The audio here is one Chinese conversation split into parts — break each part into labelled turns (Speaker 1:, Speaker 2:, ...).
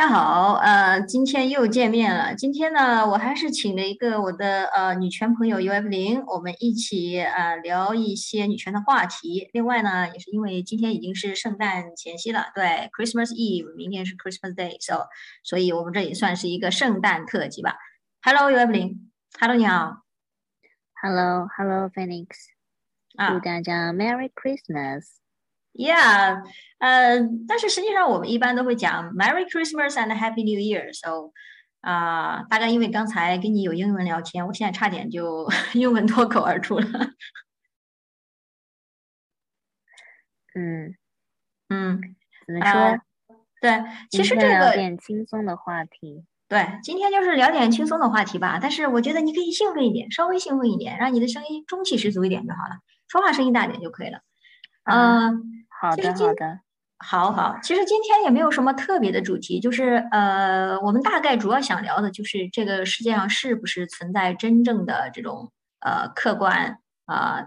Speaker 1: 家好，呃，今天又见面了。今天呢，我还是请了一个我的呃女权朋友 UF 零，我们一起呃聊一些女权的话题。另外呢，也是因为今天已经是圣诞前夕了，对，Christmas Eve，明天是 Christmas Day，so，所以我们这也算是一个圣诞特辑吧。Hello，UF 零，Hello，你好。
Speaker 2: Hello，Hello，Phoenix，啊祝大家 Merry Christmas。
Speaker 1: Yeah，呃，但是实际上我们一般都会讲 Merry Christmas and Happy New Year。So，啊，大概因为刚才跟你有英文聊天，我现在差点就 英文脱口而出了。
Speaker 2: 嗯
Speaker 1: 嗯，
Speaker 2: 怎么说？
Speaker 1: 对，其实这个
Speaker 2: 聊点轻松的话题。
Speaker 1: 对，今天就是聊点轻松的话题吧。但是我觉得你可以兴奋一点，稍微兴奋一点，让你的声音中气十足一点就好了，说话声音大点就可以了。嗯。
Speaker 2: 好的，好的，
Speaker 1: 好好。其实今天也没有什么特别的主题，就是呃，我们大概主要想聊的就是这个世界上是不是存在真正的这种呃客观啊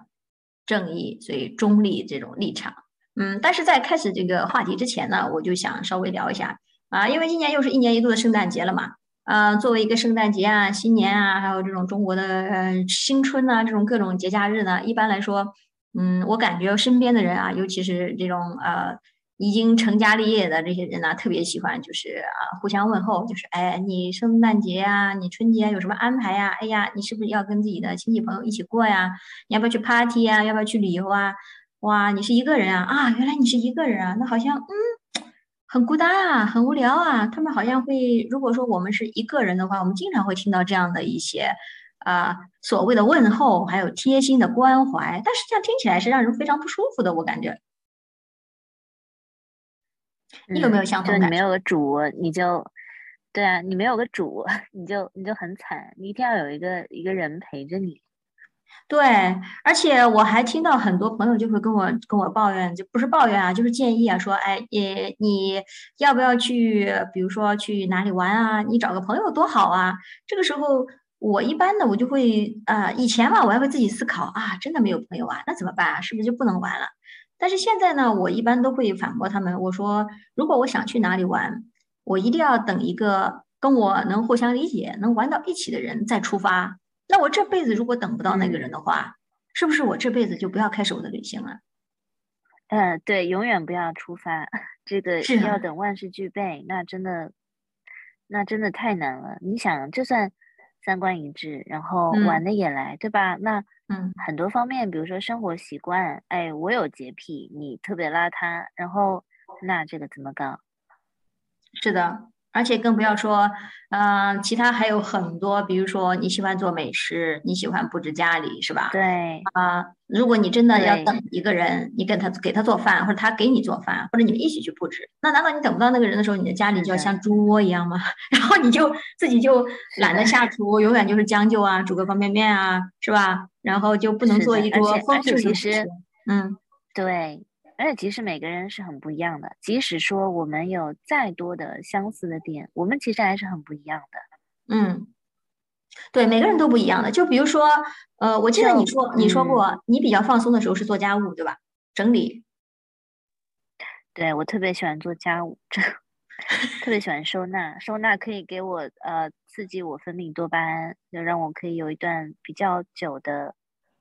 Speaker 1: 正义，所以中立这种立场。嗯，但是在开始这个话题之前呢，我就想稍微聊一下啊，因为今年又是一年一度的圣诞节了嘛。呃，作为一个圣诞节啊、新年啊，还有这种中国的呃新春呐，这种各种节假日呢，一般来说。嗯，我感觉身边的人啊，尤其是这种呃已经成家立业的这些人呢，特别喜欢就是啊互相问候，就是哎，你圣诞节啊，你春节有什么安排呀？哎呀，你是不是要跟自己的亲戚朋友一起过呀？你要不要去 party 呀？要不要去旅游啊？哇，你是一个人啊？啊，原来你是一个人啊？那好像嗯很孤单啊，很无聊啊。他们好像会，如果说我们是一个人的话，我们经常会听到这样的一些。啊，所谓的问候，还有贴心的关怀，但实际上听起来是让人非常不舒服的。我感觉，你有没有相同？
Speaker 2: 你没有个主，你就对啊，你没有个主，你就你就很惨。你一定要有一个一个人陪着你。
Speaker 1: 对，而且我还听到很多朋友就会跟我跟我抱怨，就不是抱怨啊，就是建议啊，说，哎，你你要不要去，比如说去哪里玩啊？你找个朋友多好啊！这个时候。我一般呢，我就会啊，以前嘛，我还会自己思考啊，真的没有朋友啊，那怎么办啊？是不是就不能玩了？但是现在呢，我一般都会反驳他们，我说，如果我想去哪里玩，我一定要等一个跟我能互相理解、能玩到一起的人再出发。那我这辈子如果等不到那个人的话，是不是我这辈子就不要开始我的旅行了？
Speaker 2: 嗯，对，永远不要出发，这个要等万事俱备，那真的，那真的太难了。你想，就算。三观一致，然后玩的也来，对吧？那
Speaker 1: 嗯，
Speaker 2: 很多方面，比如说生活习惯，哎，我有洁癖，你特别邋遢，然后那这个怎么搞？
Speaker 1: 是的。而且更不要说，嗯，其他还有很多，比如说你喜欢做美食，你喜欢布置家里，是吧？
Speaker 2: 对
Speaker 1: 啊，如果你真的要等一个人，你给他给他做饭，或者他给你做饭，或者你们一起去布置，那难道你等不到那个人的时候，你的家里就要像猪窝一样吗？然后你就自己就懒得下厨，永远就是将就啊，煮个方便面啊，是吧？然后就不能做一桌丰盛的
Speaker 2: 食
Speaker 1: 嗯，
Speaker 2: 对。而且其实每个人是很不一样的，即使说我们有再多的相似的点，我们其实还是很不一样
Speaker 1: 的。嗯，对，每个人都不一样的。就比如说，呃，我记得你说你说过，你比较放松的时候是做家务，对吧？整理。
Speaker 2: 对我特别喜欢做家务，特别喜欢收纳，收纳可以给我呃刺激我分泌多巴胺，就让我可以有一段比较久的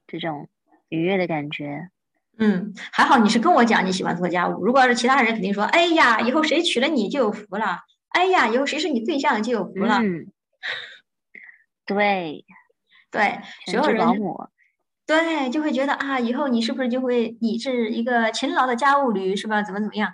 Speaker 2: 这种愉悦的感觉。
Speaker 1: 嗯，还好你是跟我讲你喜欢做家务。如果要是其他人，肯定说：“哎呀，以后谁娶了你就有福了。”哎呀，以后谁是你对象就有福了。
Speaker 2: 嗯，对，
Speaker 1: 对，所有人对就会觉得啊，以后你是不是就会你是一个勤劳的家务驴是吧？怎么怎么样？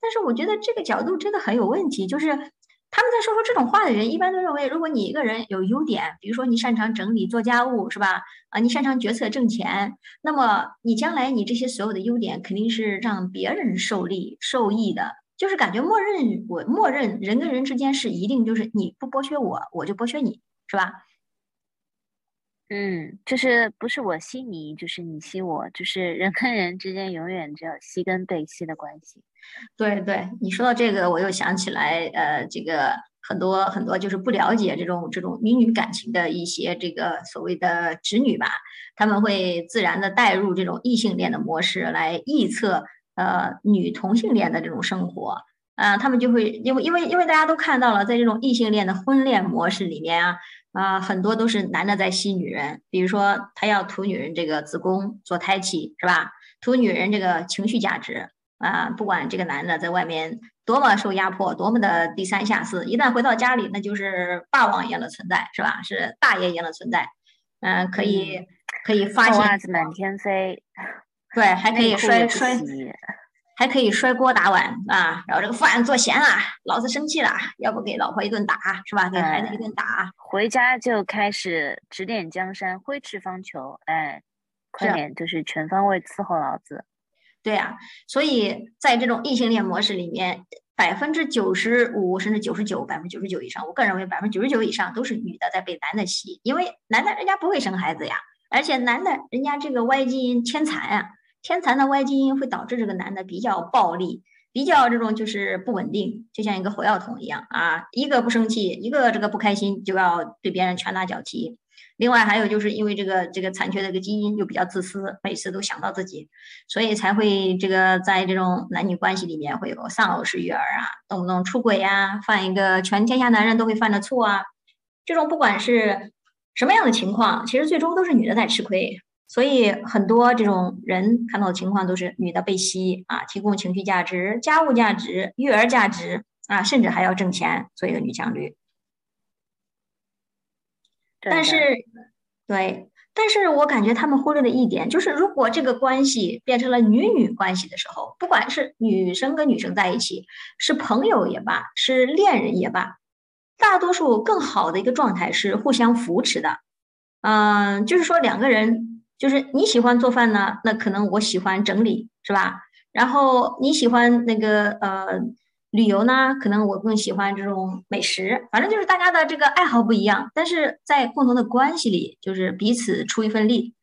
Speaker 1: 但是我觉得这个角度真的很有问题，就是。他们在说出这种话的人，一般都认为，如果你一个人有优点，比如说你擅长整理、做家务，是吧？啊，你擅长决策、挣钱，那么你将来你这些所有的优点，肯定是让别人受利、受益的。就是感觉默认我默认人跟人之间是一定就是你不剥削我，我就剥削你，是吧？
Speaker 2: 嗯，就是不是我吸你，就是你吸我，就是人跟人之间永远只有吸跟被吸的关系。
Speaker 1: 对对，你说到这个，我又想起来，呃，这个很多很多就是不了解这种这种女女感情的一些这个所谓的直女吧，他们会自然的带入这种异性恋的模式来臆测，呃，女同性恋的这种生活。啊，他们就会因为因为因为大家都看到了，在这种异性恋的婚恋模式里面啊，啊，很多都是男的在吸女人，比如说他要图女人这个子宫做胎气，是吧？图女人这个情绪价值啊，不管这个男的在外面多么受压迫，多么的低三下四，一旦回到家里，那就是霸王一样的存在，是吧？是大爷一样的存在，嗯，可以可以发现
Speaker 2: 袜子满天飞，
Speaker 1: 对，还可以摔摔。还可以摔锅打碗啊，然后这个饭做咸了，老子生气了，要不给老婆一顿打，是吧？给孩子一顿打，
Speaker 2: 回家就开始指点江山，挥斥方遒，哎，快点就是全方位伺候老子。
Speaker 1: 对呀，所以在这种异性恋模式里面，百分之九十五甚至九十九，百分之九十九以上，我个人认为百分之九十九以上都是女的在被男的吸，因为男的人家不会生孩子呀，而且男的人家这个 Y 基因天残呀。天残的 Y 基因会导致这个男的比较暴力，比较这种就是不稳定，就像一个火药桶一样啊，一个不生气，一个这个不开心就要对别人拳打脚踢。另外还有就是因为这个这个残缺的一个基因就比较自私，每次都想到自己，所以才会这个在这种男女关系里面会有丧偶式育儿啊，动不动出轨呀，犯一个全天下男人都会犯的错啊，这种不管是什么样的情况，其实最终都是女的在吃亏。所以很多这种人看到的情况都是女的被吸啊，提供情绪价值、家务价值、育儿价值啊，甚至还要挣钱，做一个女强女。但是，对，但是我感觉他们忽略的一点，就是如果这个关系变成了女女关系的时候，不管是女生跟女生在一起，是朋友也罢，是恋人也罢，大多数更好的一个状态是互相扶持的。嗯，就是说两个人。就是你喜欢做饭呢，那可能我喜欢整理，是吧？然后你喜欢那个呃旅游呢，可能我更喜欢这种美食。反正就是大家的这个爱好不一样，但是在共同的关系里，就是彼此出一份力。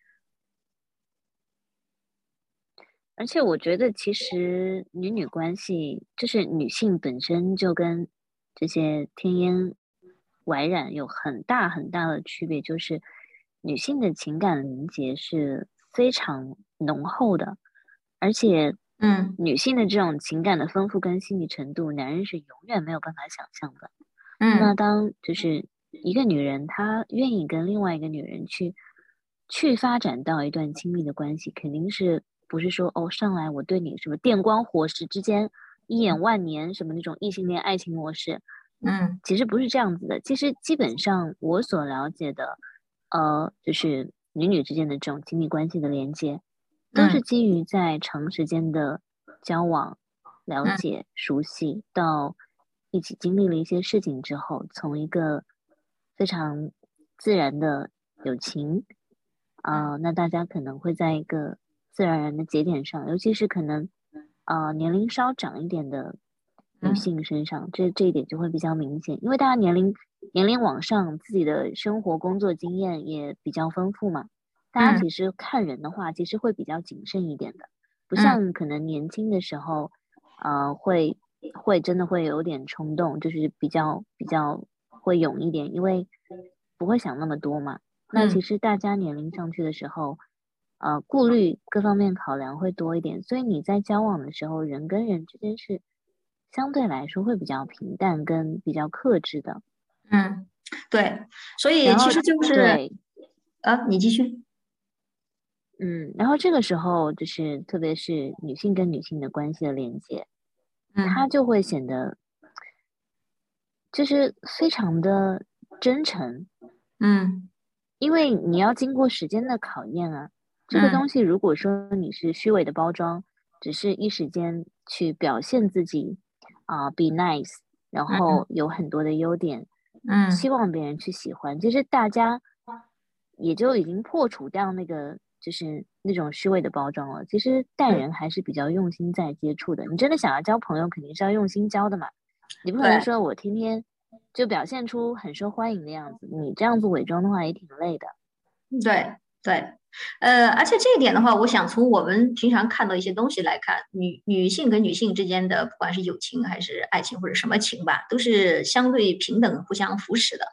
Speaker 2: 而且我觉得，其实女女关系就是女性本身就跟这些天烟外染有很大很大的区别，就是。女性的情感连接是非常浓厚的，而且，
Speaker 1: 嗯，
Speaker 2: 女性的这种情感的丰富跟细腻程度，男人是永远没有办法想象的。
Speaker 1: 嗯，
Speaker 2: 那当就是一个女人，她愿意跟另外一个女人去去发展到一段亲密的关系，肯定是不是说哦，上来我对你什么电光火石之间一眼万年什么那种异性恋爱情模式，
Speaker 1: 嗯，
Speaker 2: 其实不是这样子的。其实基本上我所了解的。呃，就是女女之间的这种亲密关系的连接，都是基于在长时间的交往、了解、熟悉，到一起经历了一些事情之后，从一个非常自然的友情，啊，那大家可能会在一个自然而然的节点上，尤其是可能啊年龄稍长一点的女性身上，这这一点就会比较明显，因为大家年龄。年龄往上，自己的生活工作经验也比较丰富嘛。大家其实看人的话，其实会比较谨慎一点的，不像可能年轻的时候，呃，会会真的会有点冲动，就是比较比较会勇一点，因为不会想那么多嘛。那其实大家年龄上去的时候，呃，顾虑各方面考量会多一点，所以你在交往的时候，人跟人之间是相对来说会比较平淡跟比较克制的。
Speaker 1: 嗯，对，所以其实就是，啊，你继续。
Speaker 2: 嗯，然后这个时候就是，特别是女性跟女性的关系的连接，
Speaker 1: 嗯，
Speaker 2: 它就会显得就是非常的真诚。
Speaker 1: 嗯，
Speaker 2: 因为你要经过时间的考验啊，这个东西如果说你是虚伪的包装，只是一时间去表现自己啊，be nice，然后有很多的优点。
Speaker 1: 嗯，
Speaker 2: 希望别人去喜欢，其实大家也就已经破除掉那个就是那种虚伪的包装了。其实待人还是比较用心在接触的。你真的想要交朋友，肯定是要用心交的嘛。你不可能说我天天就表现出很受欢迎的样子，你这样子伪装的话也挺累的。
Speaker 1: 对对，呃，而且这一点的话，我想从我们平常看到一些东西来看，女女性跟女性之间的，不管是友情还是爱情或者什么情吧，都是相对平等、互相扶持的。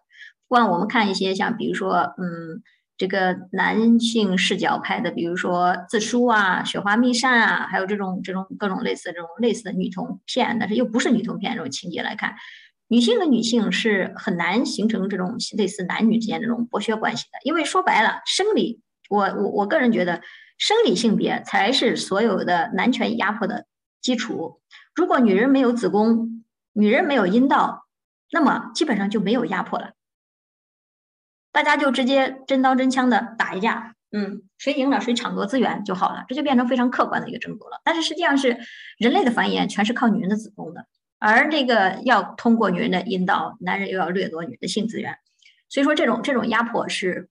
Speaker 1: 不管我们看一些像比如说，嗯，这个男性视角拍的，比如说自梳啊、雪花秘扇啊，还有这种这种各种类似这种类似的女同片，但是又不是女同片这种情节来看，女性和女性是很难形成这种类似男女之间这种剥削关系的，因为说白了，生理，我我我个人觉得，生理性别才是所有的男权压迫的基础。如果女人没有子宫，女人没有阴道，那么基本上就没有压迫了。大家就直接真刀真枪的打一架，嗯，谁赢了谁抢夺资源就好了，这就变成非常客观的一个争夺了。但是实际上是人类的繁衍全是靠女人的子宫的，而这个要通过女人的引导，男人又要掠夺女人的性资源，所以说这种这种压迫是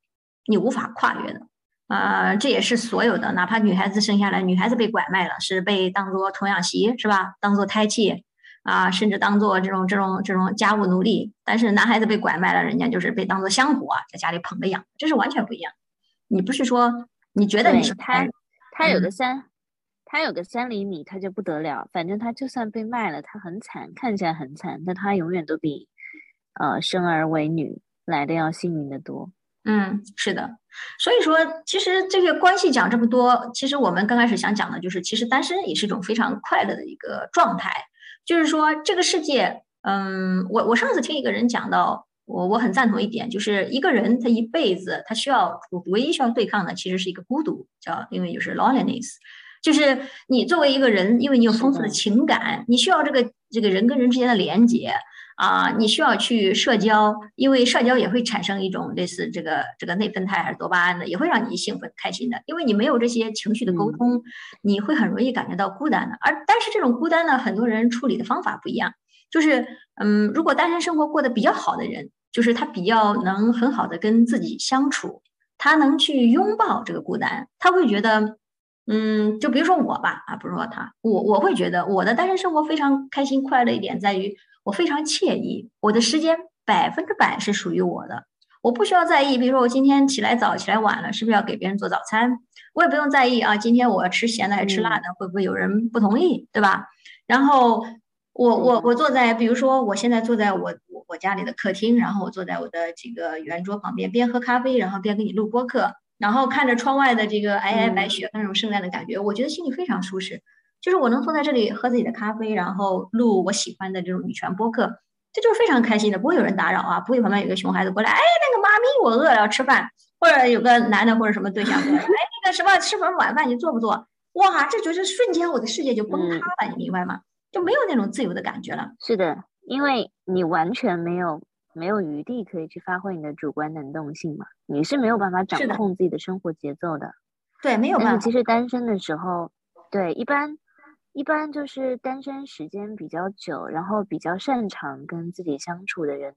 Speaker 1: 你无法跨越的呃！这也是所有的，哪怕女孩子生下来，女孩子被拐卖了，是被当做童养媳是吧？当做胎气。啊，甚至当做这种这种这种家务奴隶，但是男孩子被拐卖了，人家就是被当做香火在家里捧着养，这是完全不一样。你不是说你觉得你是
Speaker 2: 他，他有的三，他有个三厘米，他就不得了。反正他就算被卖了，他很惨，看起来很惨，但他永远都比呃生儿为女来的要幸运的多。
Speaker 1: 嗯，是的。所以说，其实这个关系讲这么多，其实我们刚开始想讲的就是，其实单身也是一种非常快乐的一个状态。就是说，这个世界，嗯，我我上次听一个人讲到，我我很赞同一点，就是一个人他一辈子他需要唯一需要对抗的，其实是一个孤独，叫因为就是 loneliness，就是你作为一个人，因为你有丰富的情感，你需要这个这个人跟人之间的连接。啊，你需要去社交，因为社交也会产生一种类似这个这个内啡肽还是多巴胺的，也会让你兴奋开心的。因为你没有这些情绪的沟通，你会很容易感觉到孤单的。而但是这种孤单呢，很多人处理的方法不一样。就是嗯，如果单身生活过得比较好的人，就是他比较能很好的跟自己相处，他能去拥抱这个孤单，他会觉得，嗯，就比如说我吧，啊，不是说他，我我会觉得我的单身生活非常开心快乐一点在于。我非常惬意，我的时间百分之百是属于我的，我不需要在意，比如说我今天起来早起来晚了，是不是要给别人做早餐？我也不用在意啊，今天我要吃咸的还是吃辣的，会不会有人不同意，对吧？然后我我我坐在，比如说我现在坐在我我我家里的客厅，然后我坐在我的这个圆桌旁边，边喝咖啡，然后边给你录播客，然后看着窗外的这个皑皑白雪，那种圣诞的感觉，我觉得心里非常舒适。就是我能坐在这里喝自己的咖啡，然后录我喜欢的这种女权播客，这就是非常开心的，不会有人打扰啊，不会旁边有个熊孩子过来，哎，那个妈咪，我饿了要吃饭，或者有个男的或者什么对象过来，哎，那个什么吃份晚饭你做不做？哇，这就是瞬间我的世界就崩塌了，你明白吗？就没有那种自由的感觉了。
Speaker 2: 是的，因为你完全没有没有余地可以去发挥你的主观能动性嘛，你是没有办法掌控自己的生活节奏的。
Speaker 1: 对，没有办法。
Speaker 2: 其实单身的时候，对，一般。一般就是单身时间比较久，然后比较擅长跟自己相处的人，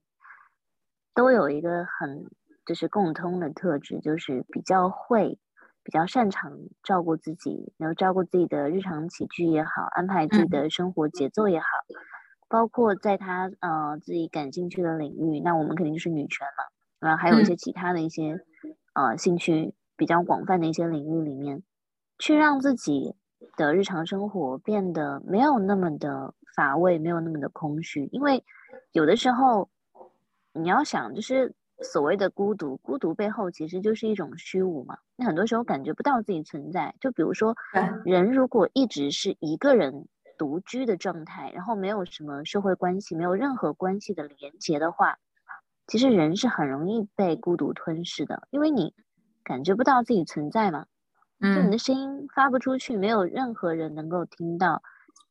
Speaker 2: 都有一个很就是共通的特质，就是比较会、比较擅长照顾自己，然后照顾自己的日常起居也好，安排自己的生活节奏也好，包括在他呃自己感兴趣的领域，那我们肯定就是女权嘛，然后还有一些其他的一些呃兴趣比较广泛的一些领域里面，去让自己。的日常生活变得没有那么的乏味，没有那么的空虚，因为有的时候你要想，就是所谓的孤独，孤独背后其实就是一种虚无嘛。那很多时候感觉不到自己存在，就比如说，人如果一直是一个人独居的状态，然后没有什么社会关系，没有任何关系的连接的话，其实人是很容易被孤独吞噬的，因为你感觉不到自己存在嘛。就你的声音发不出去，没有任何人能够听到，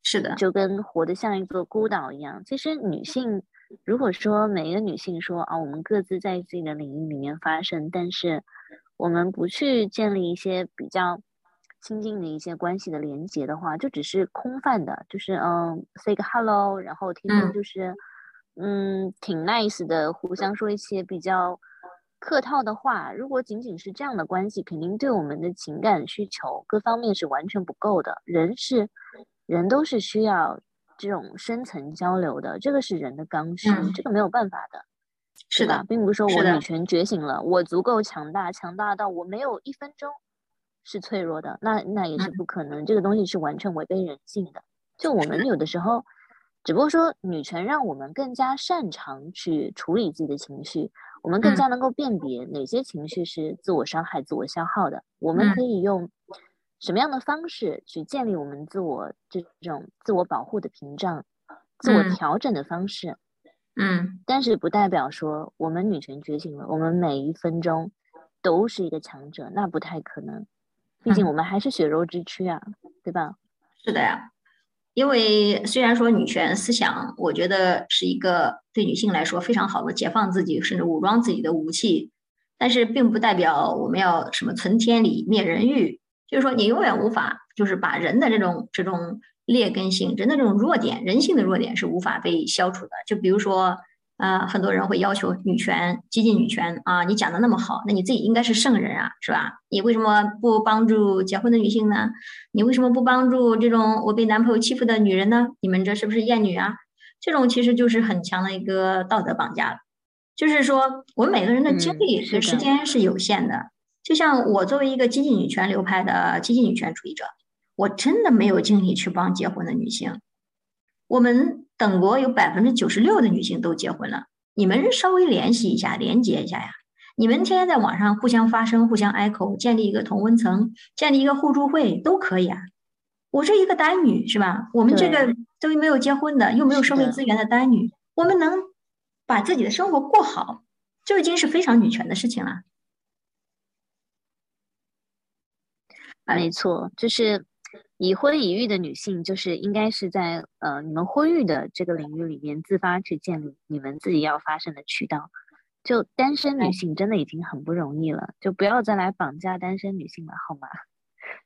Speaker 1: 是的，
Speaker 2: 就跟活得像一座孤岛一样。其实女性，如果说每一个女性说啊，我们各自在自己的领域里面发声，但是我们不去建立一些比较亲近的一些关系的连接的话，就只是空泛的，就是嗯，say 个 hello，然后天天就是嗯，挺 nice 的，互相说一些比较。客套的话，如果仅仅是这样的关系，肯定对我们的情感需求各方面是完全不够的。人是，人都是需要这种深层交流的，这个是人的刚需，这个没有办法的，
Speaker 1: 是的，
Speaker 2: 并不是说我女权觉醒了，我足够强大，强大到我没有一分钟是脆弱的，那那也是不可能，这个东西是完全违背人性的。就我们有的时候。只不过说，女权让我们更加擅长去处理自己的情绪，我们更加能够辨别哪些情绪是自我伤害、自我消耗的。我们可以用什么样的方式去建立我们自我这种自我保护的屏障、自我调整的方式？
Speaker 1: 嗯，
Speaker 2: 但是不代表说我们女权觉醒了，我们每一分钟都是一个强者，那不太可能。毕竟我们还是血肉之躯啊，对吧？
Speaker 1: 是的呀。因为虽然说女权思想，我觉得是一个对女性来说非常好的解放自己甚至武装自己的武器，但是并不代表我们要什么存天理灭人欲。就是说，你永远无法就是把人的这种这种劣根性、人的这种弱点、人性的弱点是无法被消除的。就比如说。啊，很多人会要求女权、激进女权啊！你讲的那么好，那你自己应该是圣人啊，是吧？你为什么不帮助结婚的女性呢？你为什么不帮助这种我被男朋友欺负的女人呢？你们这是不是厌女啊？这种其实就是很强的一个道德绑架了。就是说，我们每个人的精力和时间是有限的。就像我作为一个激进女权流派的激进女权主义者，我真的没有精力去帮结婚的女性。我们等国有百分之九十六的女性都结婚了，你们稍微联系一下，连接一下呀！你们天天在网上互相发声、互相 echo，，建立一个同温层，建立一个互助会都可以啊。我是一个单女，是吧？我们这个都没有结婚的，又没有社会资源的单女，我们能把自己的生活过好，就已经是非常女权的事情了。
Speaker 2: 没错，就是。已婚已育的女性，就是应该是在呃你们婚育的这个领域里面自发去建立你们自己要发生的渠道。就单身女性真的已经很不容易了，就不要再来绑架单身女性了，好吗？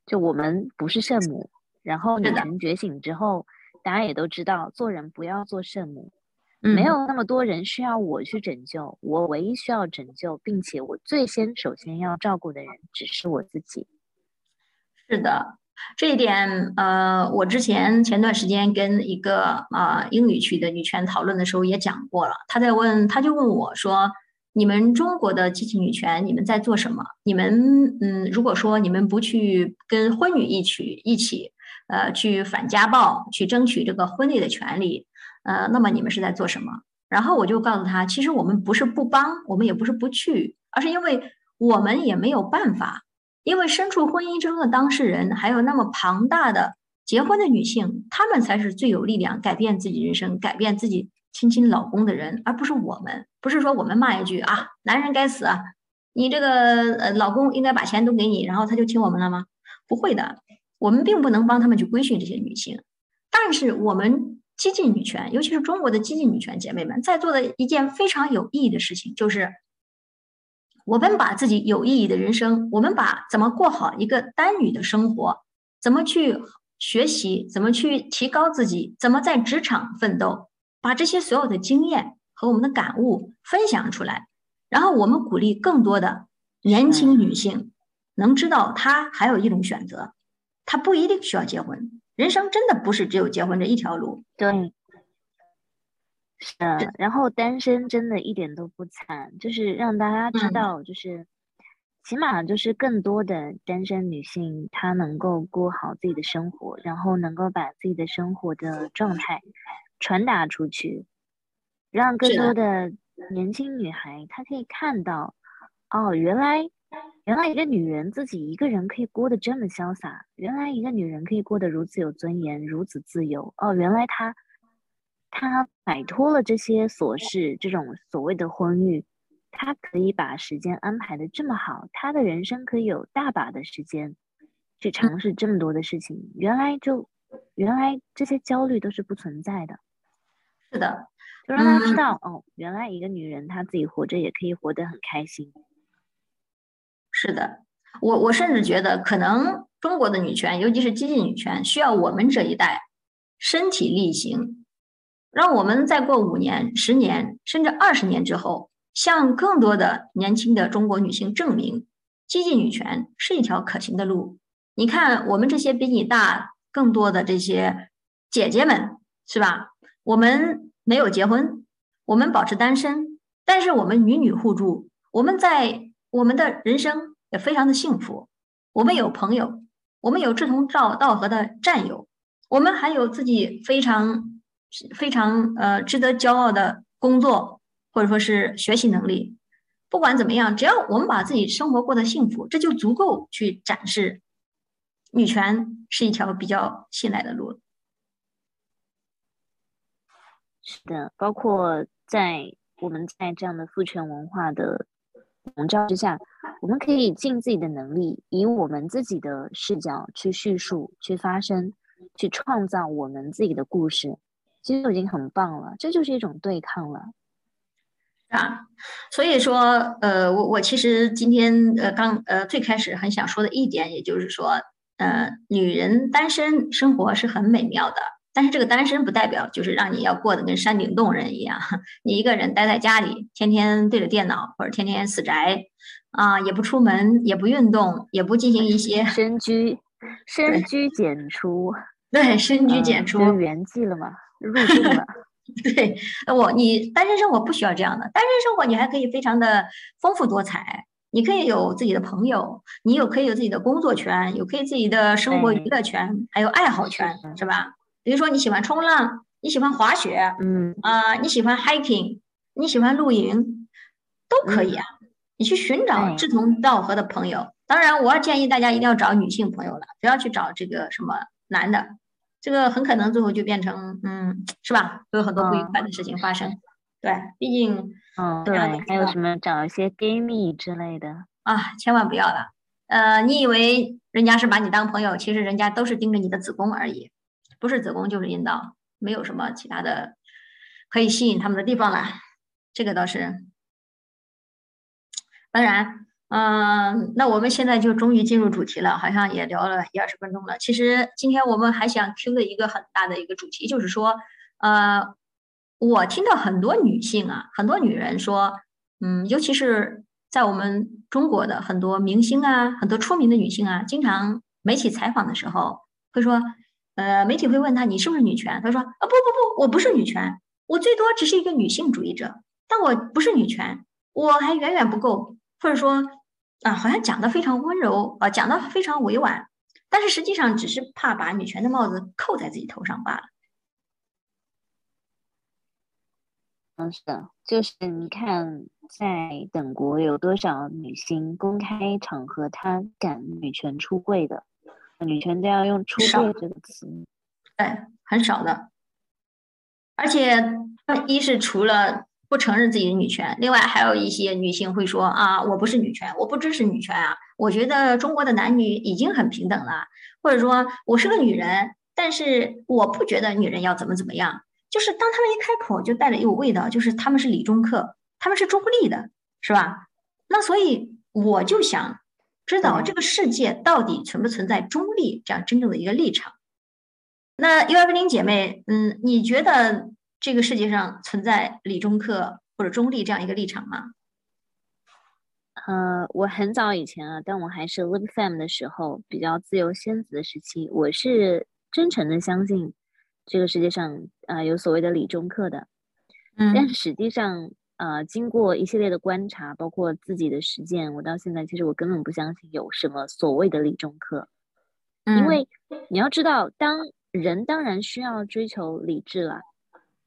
Speaker 2: 就我们不是圣母，然后女权觉醒之后，大家也都知道，做人不要做圣母，没有那么多人需要我去拯救，我唯一需要拯救，并且我最先首先要照顾的人只是我自己。
Speaker 1: 是的。这一点，呃，我之前前段时间跟一个啊英语区的女权讨论的时候也讲过了。他在问，他就问我说：“你们中国的激进女权，你们在做什么？你们，嗯，如果说你们不去跟婚女一起一起，呃，去反家暴，去争取这个婚内的权利，呃，那么你们是在做什么？”然后我就告诉他，其实我们不是不帮，我们也不是不去，而是因为我们也没有办法。因为身处婚姻之中的当事人，还有那么庞大的结婚的女性，她们才是最有力量改变自己人生、改变自己亲亲老公的人，而不是我们。不是说我们骂一句啊，男人该死啊，你这个呃老公应该把钱都给你，然后他就听我们了吗？不会的，我们并不能帮他们去规训这些女性。但是我们激进女权，尤其是中国的激进女权姐妹们，在做的一件非常有意义的事情，就是。我们把自己有意义的人生，我们把怎么过好一个单女的生活，怎么去学习，怎么去提高自己，怎么在职场奋斗，把这些所有的经验和我们的感悟分享出来，然后我们鼓励更多的年轻女性能知道，她还有一种选择，她不一定需要结婚，人生真的不是只有结婚这一条路。
Speaker 2: 对。是，然后单身真的一点都不惨，就是让大家知道，就是起码就是更多的单身女性，她能够过好自己的生活，然后能够把自己的生活的状态传达出去，让更多的年轻女孩她可以看到，哦，原来原来一个女人自己一个人可以过得这么潇洒，原来一个女人可以过得如此有尊严，如此自由，哦，原来她。他摆脱了这些琐事，这种所谓的婚育，他可以把时间安排的这么好，他的人生可以有大把的时间去尝试这么多的事情。原来就原来这些焦虑都是不存在的。
Speaker 1: 是的，
Speaker 2: 就让他知道哦，原来一个女人她自己活着也可以活得很开心。
Speaker 1: 是的，我我甚至觉得，可能中国的女权，尤其是激进女权，需要我们这一代身体力行。让我们再过五年、十年，甚至二十年之后，向更多的年轻的中国女性证明，激进女权是一条可行的路。你看，我们这些比你大更多的这些姐姐们，是吧？我们没有结婚，我们保持单身，但是我们女女互助，我们在我们的人生也非常的幸福。我们有朋友，我们有志同道道合的战友，我们还有自己非常。非常呃值得骄傲的工作，或者说是学习能力，不管怎么样，只要我们把自己生活过得幸福，这就足够去展示女权是一条比较信赖的路。
Speaker 2: 是的，包括在我们在这样的父权文化的笼罩之下，我们可以尽自己的能力，以我们自己的视角去叙述、去发声、去创造我们自己的故事，其实就已经很棒了。这就是一种对抗了。
Speaker 1: 啊，所以说，呃，我我其实今天呃刚呃最开始很想说的一点，也就是说，呃，女人单身生活是很美妙的，但是这个单身不代表就是让你要过得跟山顶洞人一样，你一个人待在家里，天天对着电脑或者天天死宅，啊，也不出门，也不运动，也不进行一些
Speaker 2: 深居深居简出，
Speaker 1: 对，深居简出，
Speaker 2: 圆寂了嘛，入住了。
Speaker 1: 对我，你单身生活不需要这样的。单身生活你还可以非常的丰富多彩，你可以有自己的朋友，你有可以有自己的工作圈，有可以自己的生活娱乐圈，还有爱好圈，是吧？比如说你喜欢冲浪，你喜欢滑雪，
Speaker 2: 嗯
Speaker 1: 啊，你喜欢 hiking，你喜欢露营，都可以啊。你去寻找志同道合的朋友。当然，我要建议大家一定要找女性朋友了，不要去找这个什么男的。这个很可能最后就变成，嗯，是吧？会有很多不愉快的事情发生。对，毕竟，
Speaker 2: 嗯，对，还有什么找一些闺蜜之类的
Speaker 1: 啊，千万不要了。呃，你以为人家是把你当朋友，其实人家都是盯着你的子宫而已，不是子宫就是阴道，没有什么其他的可以吸引他们的地方了。这个倒是，当然。嗯，那我们现在就终于进入主题了，好像也聊了一二十分钟了。其实今天我们还想 Q 的一个很大的一个主题，就是说，呃，我听到很多女性啊，很多女人说，嗯，尤其是在我们中国的很多明星啊，很多出名的女性啊，经常媒体采访的时候会说，呃，媒体会问她你是不是女权？她说啊，不不不，我不是女权，我最多只是一个女性主义者，但我不是女权，我还远远不够。或者说，啊，好像讲的非常温柔啊，讲的非常委婉，但是实际上只是怕把女权的帽子扣在自己头上罢了。
Speaker 2: 嗯，是的，就是你看，在等国有多少女星公开场合她敢女权出柜的？女权都要用“出柜”这个词，
Speaker 1: 对，很少的。而且，一是除了。不承认自己的女权，另外还有一些女性会说啊，我不是女权，我不支持女权啊，我觉得中国的男女已经很平等了，或者说我是个女人，但是我不觉得女人要怎么怎么样，就是当他们一开口就带着一股味道，就是他们是理中客，他们是中立的，是吧？那所以我就想知道这个世界到底存不存在中立这样真正的一个立场？那 U F 零姐妹，嗯，你觉得？这个世界上存在理中客或者中立这样一个立场吗？
Speaker 2: 呃，我很早以前啊，但我还是 Lib Fam 的时候，比较自由仙子的时期，我是真诚的相信这个世界上啊有所谓的理中客的。
Speaker 1: 嗯，
Speaker 2: 但是实际上，呃，经过一系列的观察，包括自己的实践，我到现在其实我根本不相信有什么所谓的理中客。
Speaker 1: 嗯，
Speaker 2: 因为你要知道，当人当然需要追求理智了。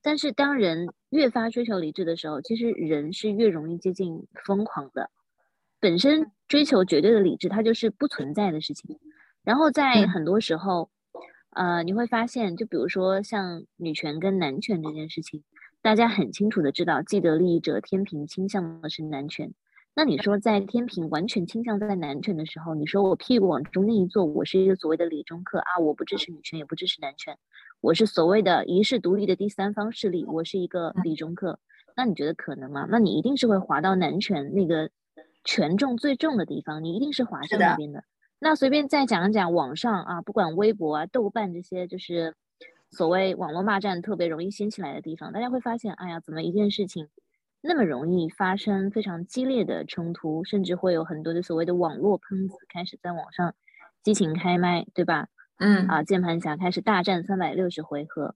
Speaker 2: 但是，当人越发追求理智的时候，其实人是越容易接近疯狂的。本身追求绝对的理智，它就是不存在的事情。然后在很多时候，呃，你会发现，就比如说像女权跟男权这件事情，大家很清楚的知道，既得利益者天平倾向的是男权。那你说，在天平完全倾向在男权的时候，你说我屁股往中间一坐，我是一个所谓的理中客啊，我不支持女权，也不支持男权。我是所谓的一世独立的第三方势力，我是一个理中客，那你觉得可能吗？那你一定是会滑到男权那个权重最重的地方，你一定是滑向那边的。那随便再讲一讲网上啊，不管微博啊、豆瓣这些，就是所谓网络骂战特别容易掀起来的地方，大家会发现，哎呀，怎么一件事情那么容易发生非常激烈的冲突，甚至会有很多的所谓的网络喷子开始在网上激情开麦，对吧？
Speaker 1: 嗯
Speaker 2: 啊，键盘侠开始大战三百六十回合。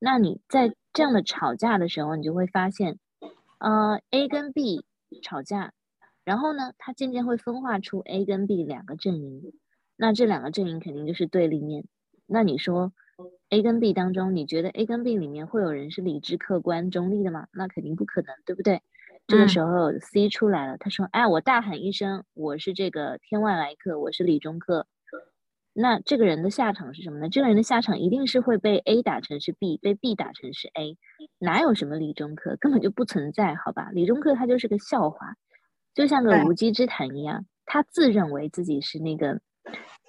Speaker 2: 那你在这样的吵架的时候，你就会发现，呃，A 跟 B 吵架，然后呢，它渐渐会分化出 A 跟 B 两个阵营。那这两个阵营肯定就是对立面。那你说 A 跟 B 当中，你觉得 A 跟 B 里面会有人是理智、客观、中立的吗？那肯定不可能，对不对？这个时候 C 出来了，他说：“哎，我大喊一声，我是这个天外来客，我是理中客。”那这个人的下场是什么呢？这个人的下场一定是会被 A 打成是 B，被 B 打成是 A，哪有什么理中客，根本就不存在，好吧？理中客他就是个笑话，就像个无稽之谈一样。他自认为自己是那个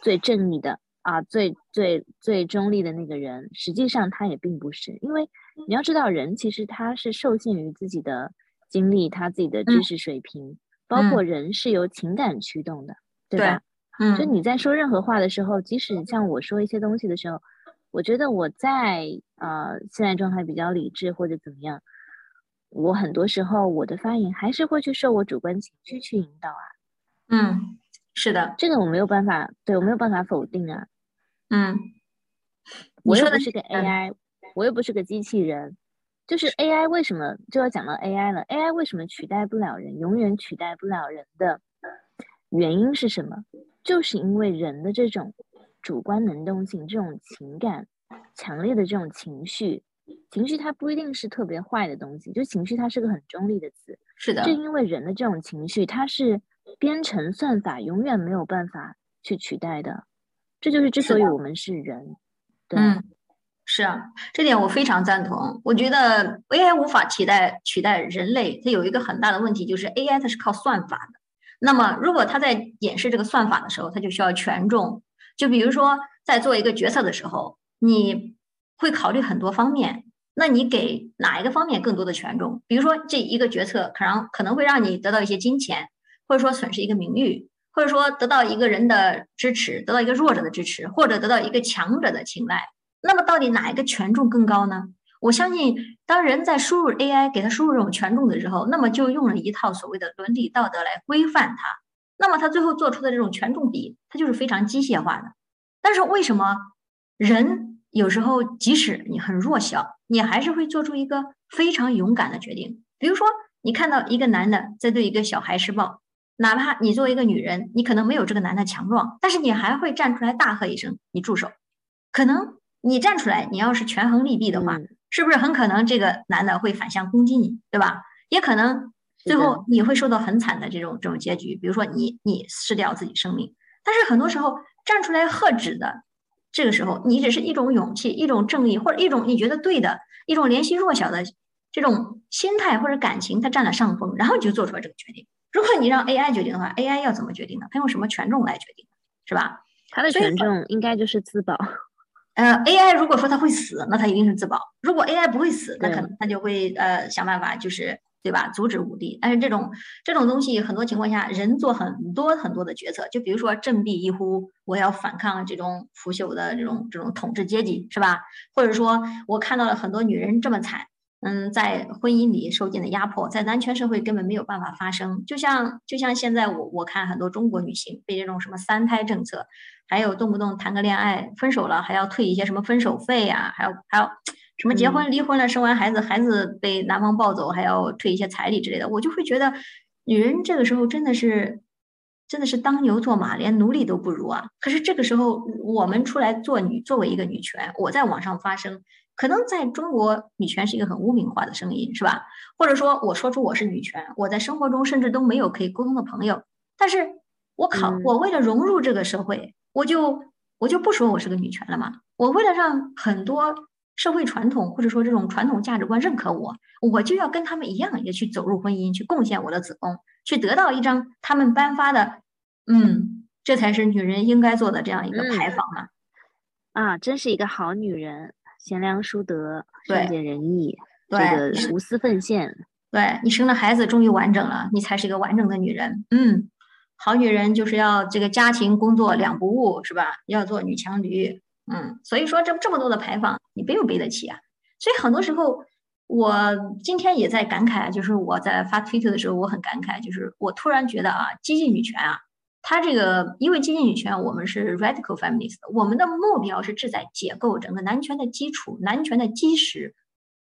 Speaker 2: 最正义的啊，最最最中立的那个人，实际上他也并不是。因为你要知道，人其实他是受限于自己的经历，他自己的知识水平，包括人是由情感驱动的，对吧？
Speaker 1: 嗯，
Speaker 2: 就你在说任何话的时候，即使像我说一些东西的时候，我觉得我在呃现在状态比较理智或者怎么样，我很多时候我的发言还是会去受我主观情绪去引导啊。
Speaker 1: 嗯，是的，
Speaker 2: 这个我没有办法，对我没有办法否定啊。
Speaker 1: 嗯，
Speaker 2: 我又不是个 AI，我又不是个机器人，就是 AI 为什么就要讲到 AI 了？AI 为什么取代不了人，永远取代不了人的原因是什么？就是因为人的这种主观能动性、这种情感强烈的这种情绪，情绪它不一定是特别坏的东西，就情绪它是个很中立的词。
Speaker 1: 是的，
Speaker 2: 正因为人的这种情绪，它是编程算法永远没有办法去取代的。这就是之所以我们是人。
Speaker 1: 嗯，是啊，这点我非常赞同。我觉得 AI 无法替代取代人类，它有一个很大的问题，就是 AI 它是靠算法的。那么，如果它在演示这个算法的时候，它就需要权重。就比如说，在做一个决策的时候，你会考虑很多方面。那你给哪一个方面更多的权重？比如说，这一个决策可能可能会让你得到一些金钱，或者说损失一个名誉，或者说得到一个人的支持，得到一个弱者的支持，或者得到一个强者的青睐。那么，到底哪一个权重更高呢？我相信，当人在输入 AI 给他输入这种权重的时候，那么就用了一套所谓的伦理道德来规范它。那么他最后做出的这种权重比，它就是非常机械化的。但是为什么人有时候即使你很弱小，你还是会做出一个非常勇敢的决定？比如说，你看到一个男的在对一个小孩施暴，哪怕你作为一个女人，你可能没有这个男的强壮，但是你还会站出来大喝一声：“你住手！”可能你站出来，你要是权衡利弊的话。是不是很可能这个男的会反向攻击你，对吧？也可能最后你会受到很惨的这种这种结局，比如说你你失掉自己生命。但是很多时候站出来喝止的，这个时候你只是一种勇气、一种正义或者一种你觉得对的一种怜惜弱小的这种心态或者感情，它占了上风，然后你就做出了这个决定。如果你让 AI 决定的话，AI 要怎么决定呢？它用什么权重来决定，是吧？
Speaker 2: 它的权重应该就是自保。
Speaker 1: 呃，AI 如果说它会死，那它一定是自保；如果 AI 不会死，那可能它就会呃想办法，就是对吧，阻止武力。但是这种这种东西，很多情况下人做很多很多的决策，就比如说振臂一呼，我要反抗这种腐朽的这种这种统治阶级，是吧？或者说我看到了很多女人这么惨。嗯，在婚姻里受尽的压迫，在男权社会根本没有办法发生。就像就像现在我我看很多中国女性被这种什么三胎政策，还有动不动谈个恋爱分手了还要退一些什么分手费呀，还有还有什么结婚离婚了生完孩子孩子被男方抱走还要退一些彩礼之类的，我就会觉得女人这个时候真的是真的是当牛做马，连奴隶都不如啊。可是这个时候我们出来做女，作为一个女权，我在网上发声。可能在中国，女权是一个很污名化的声音，是吧？或者说，我说出我是女权，我在生活中甚至都没有可以沟通的朋友。但是我考，我为了融入这个社会，我就我就不说我是个女权了嘛。我为了让很多社会传统或者说这种传统价值观认可我，我就要跟他们一样，也去走入婚姻，去贡献我的子宫，去得到一张他们颁发的，嗯，这才是女人应该做的这样一个牌坊嘛。
Speaker 2: 啊，真是一个好女人。贤良淑德，
Speaker 1: 善
Speaker 2: 解人意，这个无私奉献。
Speaker 1: 对你生了孩子，终于完整了，你才是一个完整的女人。嗯，好女人就是要这个家庭工作两不误，是吧？要做女强女。嗯，所以说这这么多的牌坊，你背不背得起啊？所以很多时候，我今天也在感慨，就是我在发推特的时候，我很感慨，就是我突然觉得啊，激进女权啊。它这个，因为激进女权，我们是 radical feminist，我们的目标是志在解构整个男权的基础、男权的基石，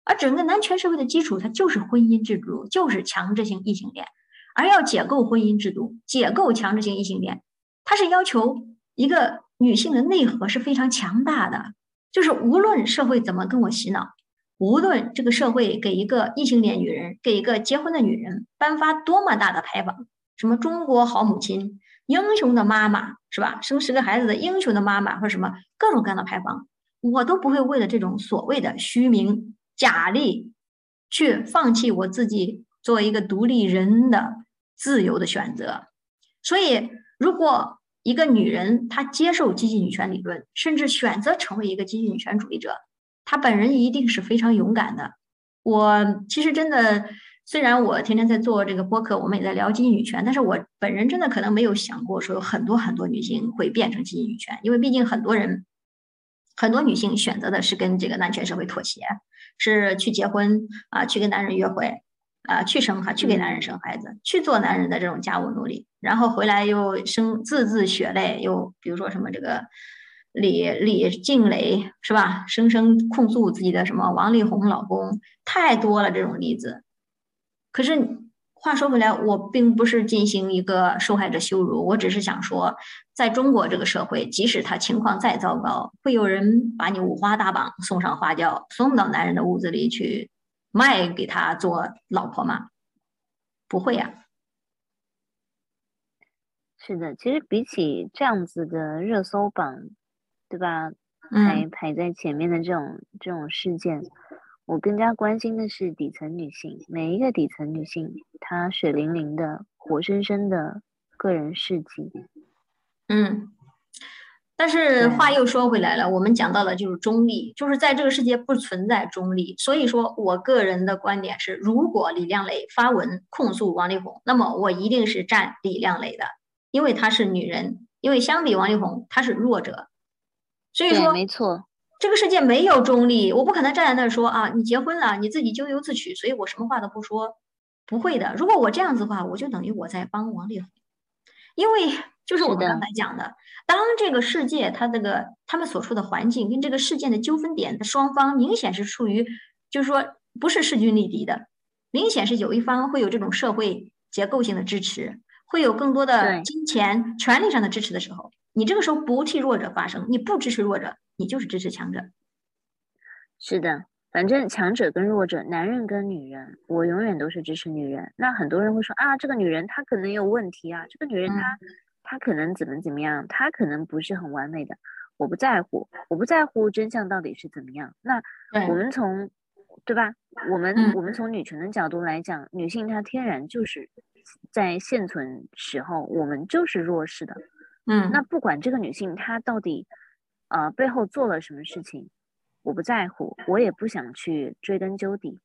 Speaker 1: 而整个男权社会的基础，它就是婚姻制度，就是强制性异性恋，而要解构婚姻制度、解构强制性异性恋，它是要求一个女性的内核是非常强大的，就是无论社会怎么跟我洗脑，无论这个社会给一个异性恋女人，给一个结婚的女人颁发多么大的牌坊，什么中国好母亲、英雄的妈妈，是吧？生十个孩子的英雄的妈妈，或者什么各种各样的牌坊，我都不会为了这种所谓的虚名假利，去放弃我自己作为一个独立人的自由的选择。所以，如果一个女人她接受积极女权理论，甚至选择成为一个积极女权主义者。她本人一定是非常勇敢的。我其实真的，虽然我天天在做这个播客，我们也在聊经济女权，但是我本人真的可能没有想过说有很多很多女性会变成经济女权，因为毕竟很多人，很多女性选择的是跟这个男权社会妥协，是去结婚啊，去跟男人约会啊，去生孩，去给男人生孩子，去做男人的这种家务奴隶，然后回来又生字字血泪，又比如说什么这个。李李静蕾是吧？声声控诉自己的什么王力宏老公，太多了这种例子。可是话说回来，我并不是进行一个受害者羞辱，我只是想说，在中国这个社会，即使他情况再糟糕，会有人把你五花大绑送上花轿，送到男人的屋子里去卖给他做老婆吗？不会呀。
Speaker 2: 是的，其实比起这样子的热搜榜。对吧？排排在前面的这种这种事件，我更加关心的是底层女性。每一个底层女性，她血淋淋的、活生生的个人事迹。
Speaker 1: 嗯，但是话又说回来了，我们讲到了就是中立，就是在这个世界不存在中立。所以说我个人的观点是，如果李亮磊发文控诉王力宏，那么我一定是站李亮磊的，因为她是女人，因为相比王力宏，她是弱者。所以说，
Speaker 2: 没错，
Speaker 1: 这个世界没有中立，我不可能站在那儿说啊，你结婚了，你自己咎由自取，所以我什么话都不说，不会的。如果我这样子的话，我就等于我在帮王力宏，因为就是我们刚才讲的，当这个世界他这个他们所处的环境跟这个事件的纠纷点的双方明显是处于，就是说不是势均力敌的，明显是有一方会有这种社会结构性的支持，会有更多的金钱、权利上的支持的时候。你这个时候不替弱者发声，你不支持弱者，你就是支持强者。
Speaker 2: 是的，反正强者跟弱者，男人跟女人，我永远都是支持女人。那很多人会说啊，这个女人她可能有问题啊，这个女人她她可能怎么怎么样，她可能不是很完美的。我不在乎，我不在乎真相到底是怎么样。那我们从对吧？我们我们从女权的角度来讲，女性她天然就是在现存时候，我们就是弱势的。
Speaker 1: 嗯，
Speaker 2: 那不管这个女性她到底，呃，背后做了什么事情，我不在乎，我也不想去追根究底。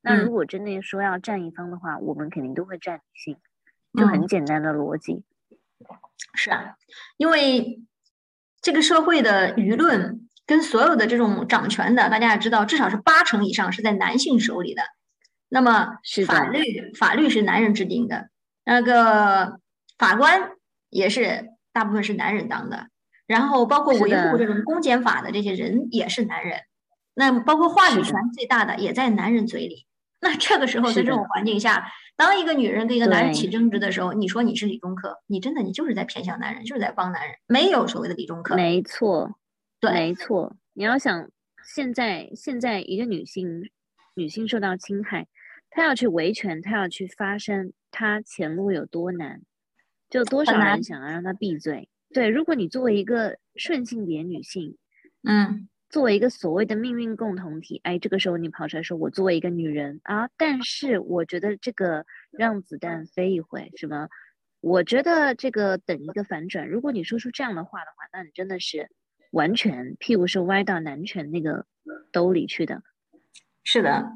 Speaker 2: 那如果真的说要站一方的话，我们肯定都会站女性，就很简单的逻辑。
Speaker 1: 是啊，因为这个社会的舆论跟所有的这种掌权的，大家也知道，至少是八成以上是在男性手里的。那么法律法律是男人制定的，那个法官也是。大部分是男人当的，然后包括维护这种公检法的这些人也是男人，那包括话语权最大的也在男人嘴里。那这个时候在这种环境下，当一个女人跟一个男人起争执的时候，你说你是理中客，你真的你就是在偏向男人，就是在帮男人，没有所谓的理中客。
Speaker 2: 没错，
Speaker 1: 对，
Speaker 2: 没错。你要想现在现在一个女性女性受到侵害，她要去维权，她要去发声，她前路有多难？就多少人想要让她闭嘴？对，如果你作为一个顺性别女性，
Speaker 1: 嗯，
Speaker 2: 作为一个所谓的命运共同体，哎，这个时候你跑出来说我作为一个女人啊，但是我觉得这个让子弹飞一回，什么？我觉得这个等一个反转。如果你说出这样的话的话，那你真的是完全屁股是歪到男权那个兜里去的。
Speaker 1: 是的。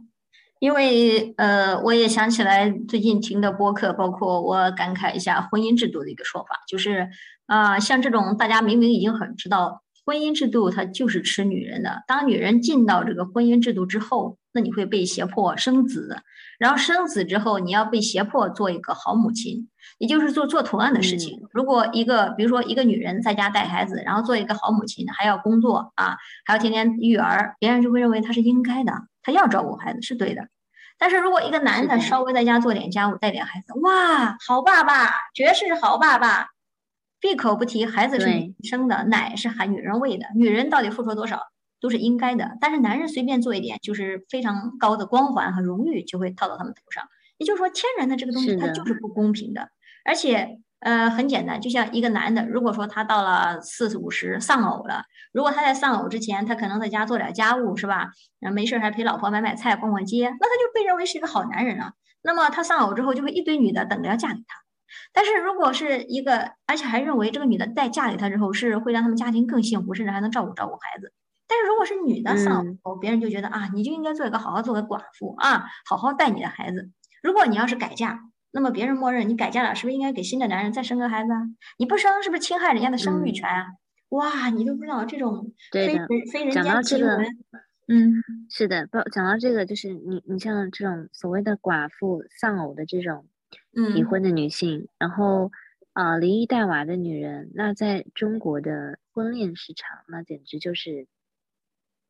Speaker 1: 因为呃，我也想起来最近听的播客，包括我感慨一下婚姻制度的一个说法，就是啊，像这种大家明明已经很知道婚姻制度它就是吃女人的，当女人进到这个婚姻制度之后，那你会被胁迫生子，然后生子之后你要被胁迫做一个好母亲，也就是做做同样的事情。如果一个比如说一个女人在家带孩子，然后做一个好母亲，还要工作啊，还要天天育儿，别人就会认为她是应该的。她要照顾孩子是对的，但是如果一个男的稍微在家做点家务带点孩子，哇，好爸爸，绝世好爸爸，闭口不提孩子是女生的，奶是含女人喂的，女人到底付出多少？都是应该的。但是男人随便做一点，就是非常高的光环和荣誉就会套到他们头上。也就是说，天然的这个东西它就是不公平的，而且。呃，很简单，就像一个男的，如果说他到了四五十丧偶了，如果他在丧偶之前，他可能在家做点家务，是吧？然后没事还陪老婆买买菜、逛逛街，那他就被认为是一个好男人了。那么他丧偶之后，就会一堆女的等着要嫁给他。但是如果是一个，而且还认为这个女的再嫁给他之后，是会让他们家庭更幸福，甚至还能照顾照顾孩子。但是如果是女的丧偶，别人就觉得啊，你就应该做一个好好做个寡妇啊，好好带你的孩子。如果你要是改嫁，那么别人默认你改嫁了，是不是应该给新的男人再生个孩子啊？你不生是不是侵害人家的生育权啊？哇，你都不知道这种非人非人间奇闻。嗯，
Speaker 2: 是的，不讲到这个，就是你你像这种所谓的寡妇丧偶的这种已婚的女性，然后啊离异带娃的女人，那在中国的婚恋市场，那简直就是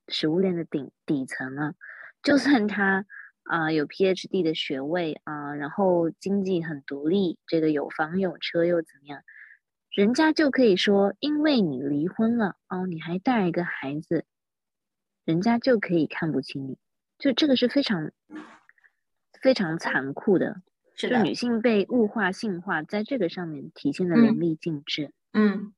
Speaker 2: 食物链的顶底层了。就算她。啊，有 PhD 的学位啊，然后经济很独立，这个有房有车又怎么样？人家就可以说，因为你离婚了哦，你还带一个孩子，人家就可以看不起你，就这个是非常非常残酷的，
Speaker 1: 就
Speaker 2: 女性被物化、性化，在这个上面体现的淋漓尽致。
Speaker 1: 嗯。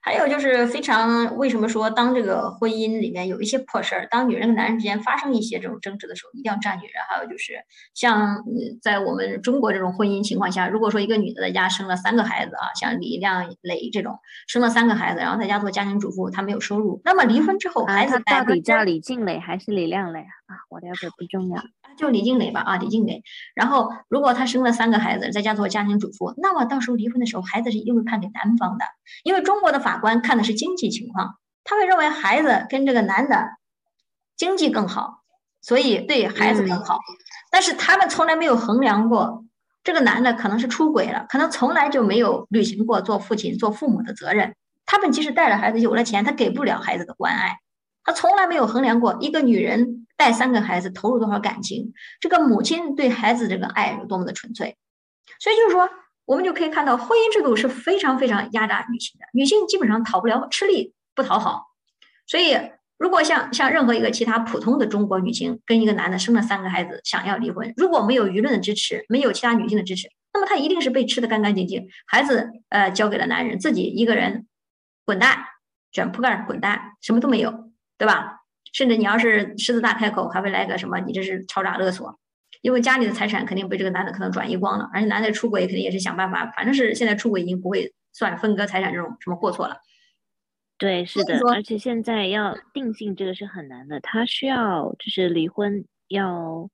Speaker 1: 还有就是非常为什么说当这个婚姻里面有一些破事儿，当女人跟男人之间发生一些这种争执的时候，一定要站女人。还有就是像在我们中国这种婚姻情况下，如果说一个女的在家生了三个孩子啊，像李亮磊这种生了三个孩子，然后在家做家庭主妇，她没有收入，那么离婚之后孩子
Speaker 2: 到底叫李静磊还是李亮磊啊？我了解不重要。
Speaker 1: 就李静蕾吧，啊，李静蕾。然后，如果她生了三个孩子，在家做家庭主妇，那么到时候离婚的时候，孩子是一定会判给男方的，因为中国的法官看的是经济情况，他会认为孩子跟这个男的经济更好，所以对孩子更好。但是他们从来没有衡量过这个男的可能是出轨了，可能从来就没有履行过做父亲、做父母的责任。他们即使带着孩子，有了钱，他给不了孩子的关爱。他从来没有衡量过一个女人。带三个孩子投入多少感情？这个母亲对孩子这个爱有多么的纯粹？所以就是说，我们就可以看到，婚姻制度是非常非常压榨女性的，女性基本上讨不了吃力不讨好。所以，如果像像任何一个其他普通的中国女性跟一个男的生了三个孩子，想要离婚，如果没有舆论的支持，没有其他女性的支持，那么她一定是被吃的干干净净，孩子呃交给了男人，自己一个人滚蛋，卷铺盖滚蛋，什么都没有，对吧？甚至你要是狮子大开口，还会来个什么？你这是敲诈勒索，因为家里的财产肯定被这个男的可能转移光了，而且男的出轨肯定也是想办法，反正是现在出轨已经不会算分割财产这种什么过错了。
Speaker 2: 对，是的，而且现在要定性这个是很难的，他需要就是离婚要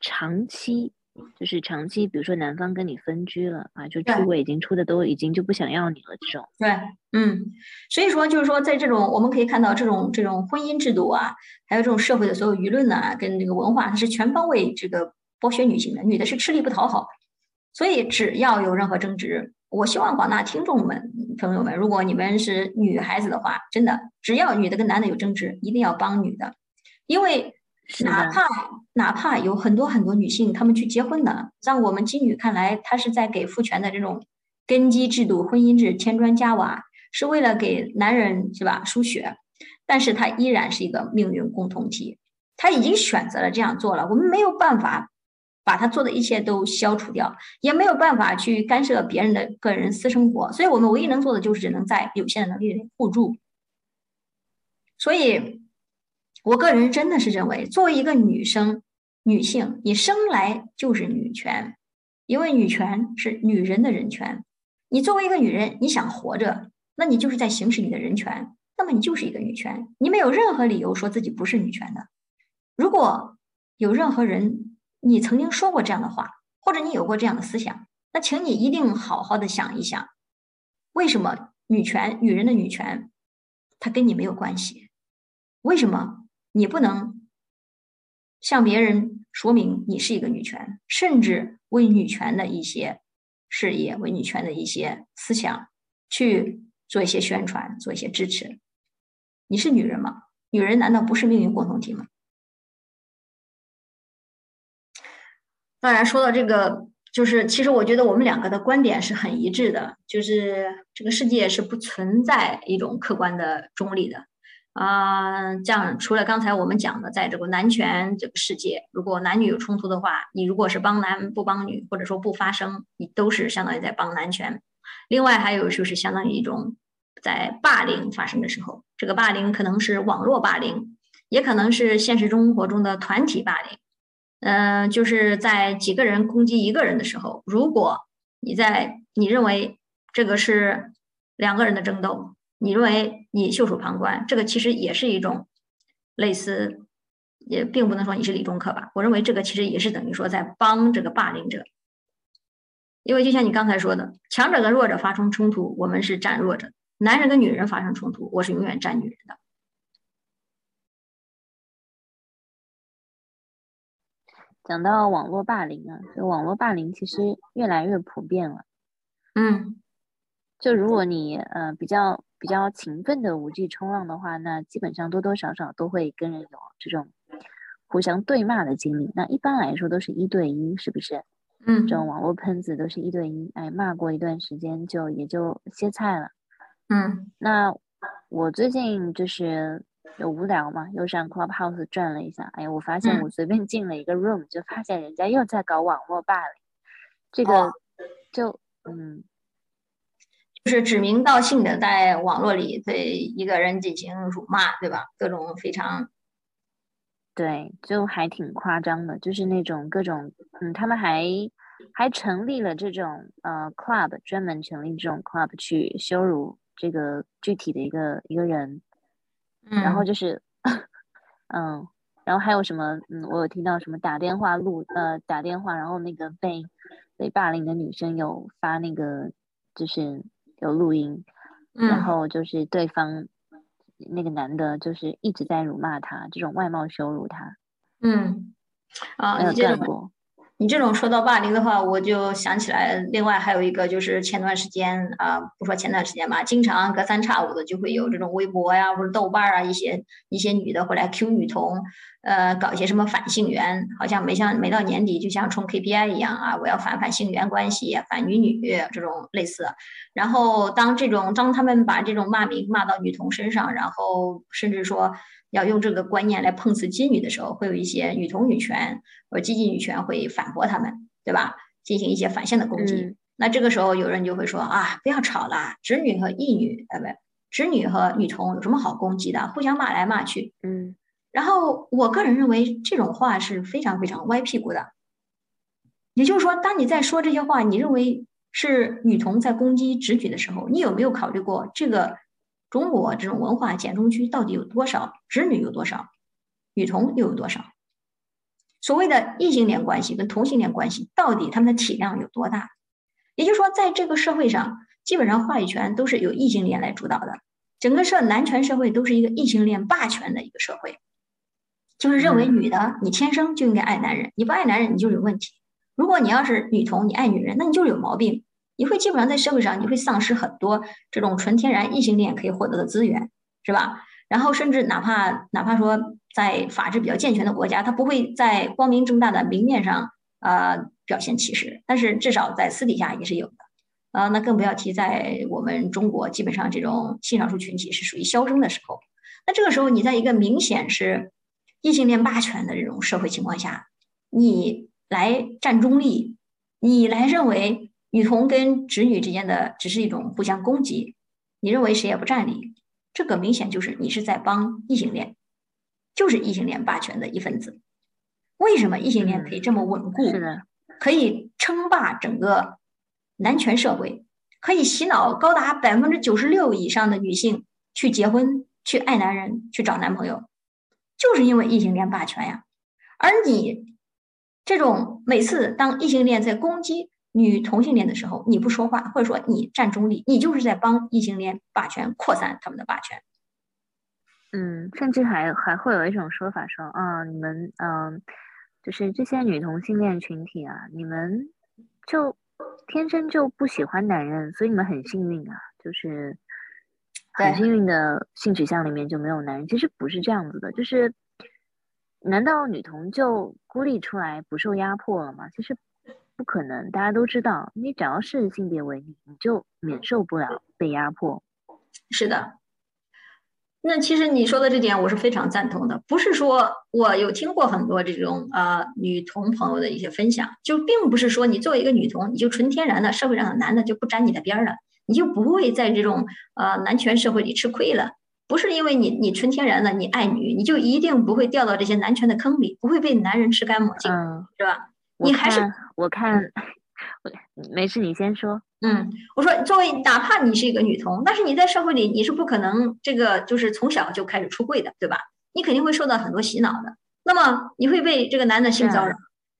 Speaker 2: 长期。就是长期，比如说男方跟你分居了啊，就出轨已经出的都已经就不想要你了这种。
Speaker 1: 对，嗯，所以说就是说，在这种我们可以看到这种这种婚姻制度啊，还有这种社会的所有舆论呐，跟这个文化，它是全方位这个剥削女性的，女的是吃力不讨好。所以只要有任何争执，我希望广大听众们朋友们，如果你们是女孩子的话，真的只要女的跟男的有争执，一定要帮女的，因为。哪怕哪怕有很多很多女性，她们去结婚的，让我们金女看来，她是在给父权的这种根基制度、婚姻制添砖加瓦，是为了给男人是吧？输血，但是她依然是一个命运共同体，她已经选择了这样做了，我们没有办法把她做的一切都消除掉，也没有办法去干涉别人的个人私生活，所以我们唯一能做的就是只能在有限的能力里互助，所以。我个人真的是认为，作为一个女生、女性，你生来就是女权，因为女权是女人的人权。你作为一个女人，你想活着，那你就是在行使你的人权，那么你就是一个女权，你没有任何理由说自己不是女权的。如果有任何人你曾经说过这样的话，或者你有过这样的思想，那请你一定好好的想一想，为什么女权、女人的女权，它跟你没有关系？为什么？你不能向别人说明你是一个女权，甚至为女权的一些事业、为女权的一些思想去做一些宣传、做一些支持。你是女人吗？女人难道不是命运共同体吗？当然，说到这个，就是其实我觉得我们两个的观点是很一致的，就是这个世界是不存在一种客观的中立的。啊，这样除了刚才我们讲的，在这个男权这个世界，如果男女有冲突的话，你如果是帮男不帮女，或者说不发声，你都是相当于在帮男权。另外还有就是相当于一种在霸凌发生的时候，这个霸凌可能是网络霸凌，也可能是现实生活中的团体霸凌。嗯，就是在几个人攻击一个人的时候，如果你在你认为这个是两个人的争斗。你认为你袖手旁观，这个其实也是一种类似，也并不能说你是理中客吧。我认为这个其实也是等于说在帮这个霸凌者，因为就像你刚才说的，强者跟弱者发生冲突，我们是站弱者；男人跟女人发生冲突，我是永远站女人的。
Speaker 2: 讲到网络霸凌啊，就网络霸凌其实越来越普遍了。
Speaker 1: 嗯，
Speaker 2: 就如果你呃比较。比较勤奋的五 G 冲浪的话，那基本上多多少少都会跟人有这种互相对骂的经历。那一般来说都是一对一，是不是？
Speaker 1: 嗯，
Speaker 2: 这种网络喷子都是一对一，哎，骂过一段时间就也就歇菜了。
Speaker 1: 嗯，
Speaker 2: 那我最近就是有无聊嘛，又上 Clubhouse 转了一下，哎，我发现我随便进了一个 room，就发现人家又在搞网络霸凌，这个就嗯。
Speaker 1: 就是指名道姓的在网络里对一个人进行辱骂，对吧？各种非常，
Speaker 2: 对，就还挺夸张的。就是那种各种，嗯，他们还还成立了这种呃 club，专门成立这种 club 去羞辱这个具体的一个一个人。然后就是，嗯，然后还有什么？嗯，我有听到什么打电话录，呃，打电话，然后那个被被霸凌的女生有发那个，就是。有录音，然后就是对方那个男的，就是一直在辱骂他，这种外貌羞辱他。
Speaker 1: 嗯，啊，你这种你这种说到霸凌的话，我就想起来，另外还有一个就是前段时间啊，不说前段时间吧，经常隔三差五的就会有这种微博呀，或者豆瓣啊，一些一些女的会来 Q 女同。呃，搞一些什么反性缘，好像没像没到年底就像冲 KPI 一样啊，我要反反性缘关系，反女女这种类似。然后当这种当他们把这种骂名骂到女童身上，然后甚至说要用这个观念来碰瓷妓女的时候，会有一些女童女权或者激进女权会反驳他们，对吧？进行一些反向的攻击。那这个时候有人就会说啊，不要吵啦，直女和异女，呃，不，直女和女童有什么好攻击的？互相骂来骂去，
Speaker 2: 嗯。
Speaker 1: 然后，我个人认为这种话是非常非常歪屁股的。也就是说，当你在说这些话，你认为是女童在攻击直女的时候，你有没有考虑过这个中国这种文化简中区到底有多少直女有多少，女同又有多少？所谓的异性恋关系跟同性恋关系到底他们的体量有多大？也就是说，在这个社会上，基本上话语权都是由异性恋来主导的，整个社男权社会都是一个异性恋霸权的一个社会。就是认为女的你天生就应该爱男人，你不爱男人你就是有问题。如果你要是女同你爱女人，那你就是有毛病。你会基本上在社会上你会丧失很多这种纯天然异性恋可以获得的资源，是吧？然后甚至哪怕哪怕说在法治比较健全的国家，他不会在光明正大的明面上呃表现歧视，但是至少在私底下也是有的。呃，那更不要提在我们中国，基本上这种性少数群体是属于消声的时候。那这个时候你在一个明显是。异性恋霸权的这种社会情况下，你来站中立，你来认为女同跟侄女之间的只是一种互相攻击，你认为谁也不占理，这个明显就是你是在帮异性恋，就是异性恋霸权的一份子。为什么异性恋可以这么稳固？
Speaker 2: 是的，
Speaker 1: 可以称霸整个男权社会，可以洗脑高达百分之九十六以上的女性去结婚、去爱男人、去找男朋友。就是因为异性恋霸权呀，而你这种每次当异性恋在攻击女同性恋的时候，你不说话，或者说你站中立，你就是在帮异性恋霸权扩散他们的霸权。
Speaker 2: 嗯，甚至还还会有一种说法说，啊，你们嗯，就是这些女同性恋群体啊，你们就天生就不喜欢男人，所以你们很幸运啊，就是。很幸运的性取向里面就没有男人，其实不是这样子的，就是难道女同就孤立出来不受压迫了吗？其实不可能，大家都知道，你只要是性别为女，你就免受不了被压迫。
Speaker 1: 是的，那其实你说的这点我是非常赞同的，不是说我有听过很多这种呃女同朋友的一些分享，就并不是说你作为一个女同，你就纯天然的社会上的男的就不沾你的边儿了，你就不会在这种呃男权社会里吃亏了。不是因为你你纯天然的你爱女，你就一定不会掉到这些男权的坑里，不会被男人吃干抹净，是吧？你还是
Speaker 2: 我看，没事，你先说。
Speaker 1: 嗯，我说作为哪怕你是一个女同，但是你在社会里你是不可能这个就是从小就开始出柜的，对吧？你肯定会受到很多洗脑的。那么你会被这个男的性骚扰，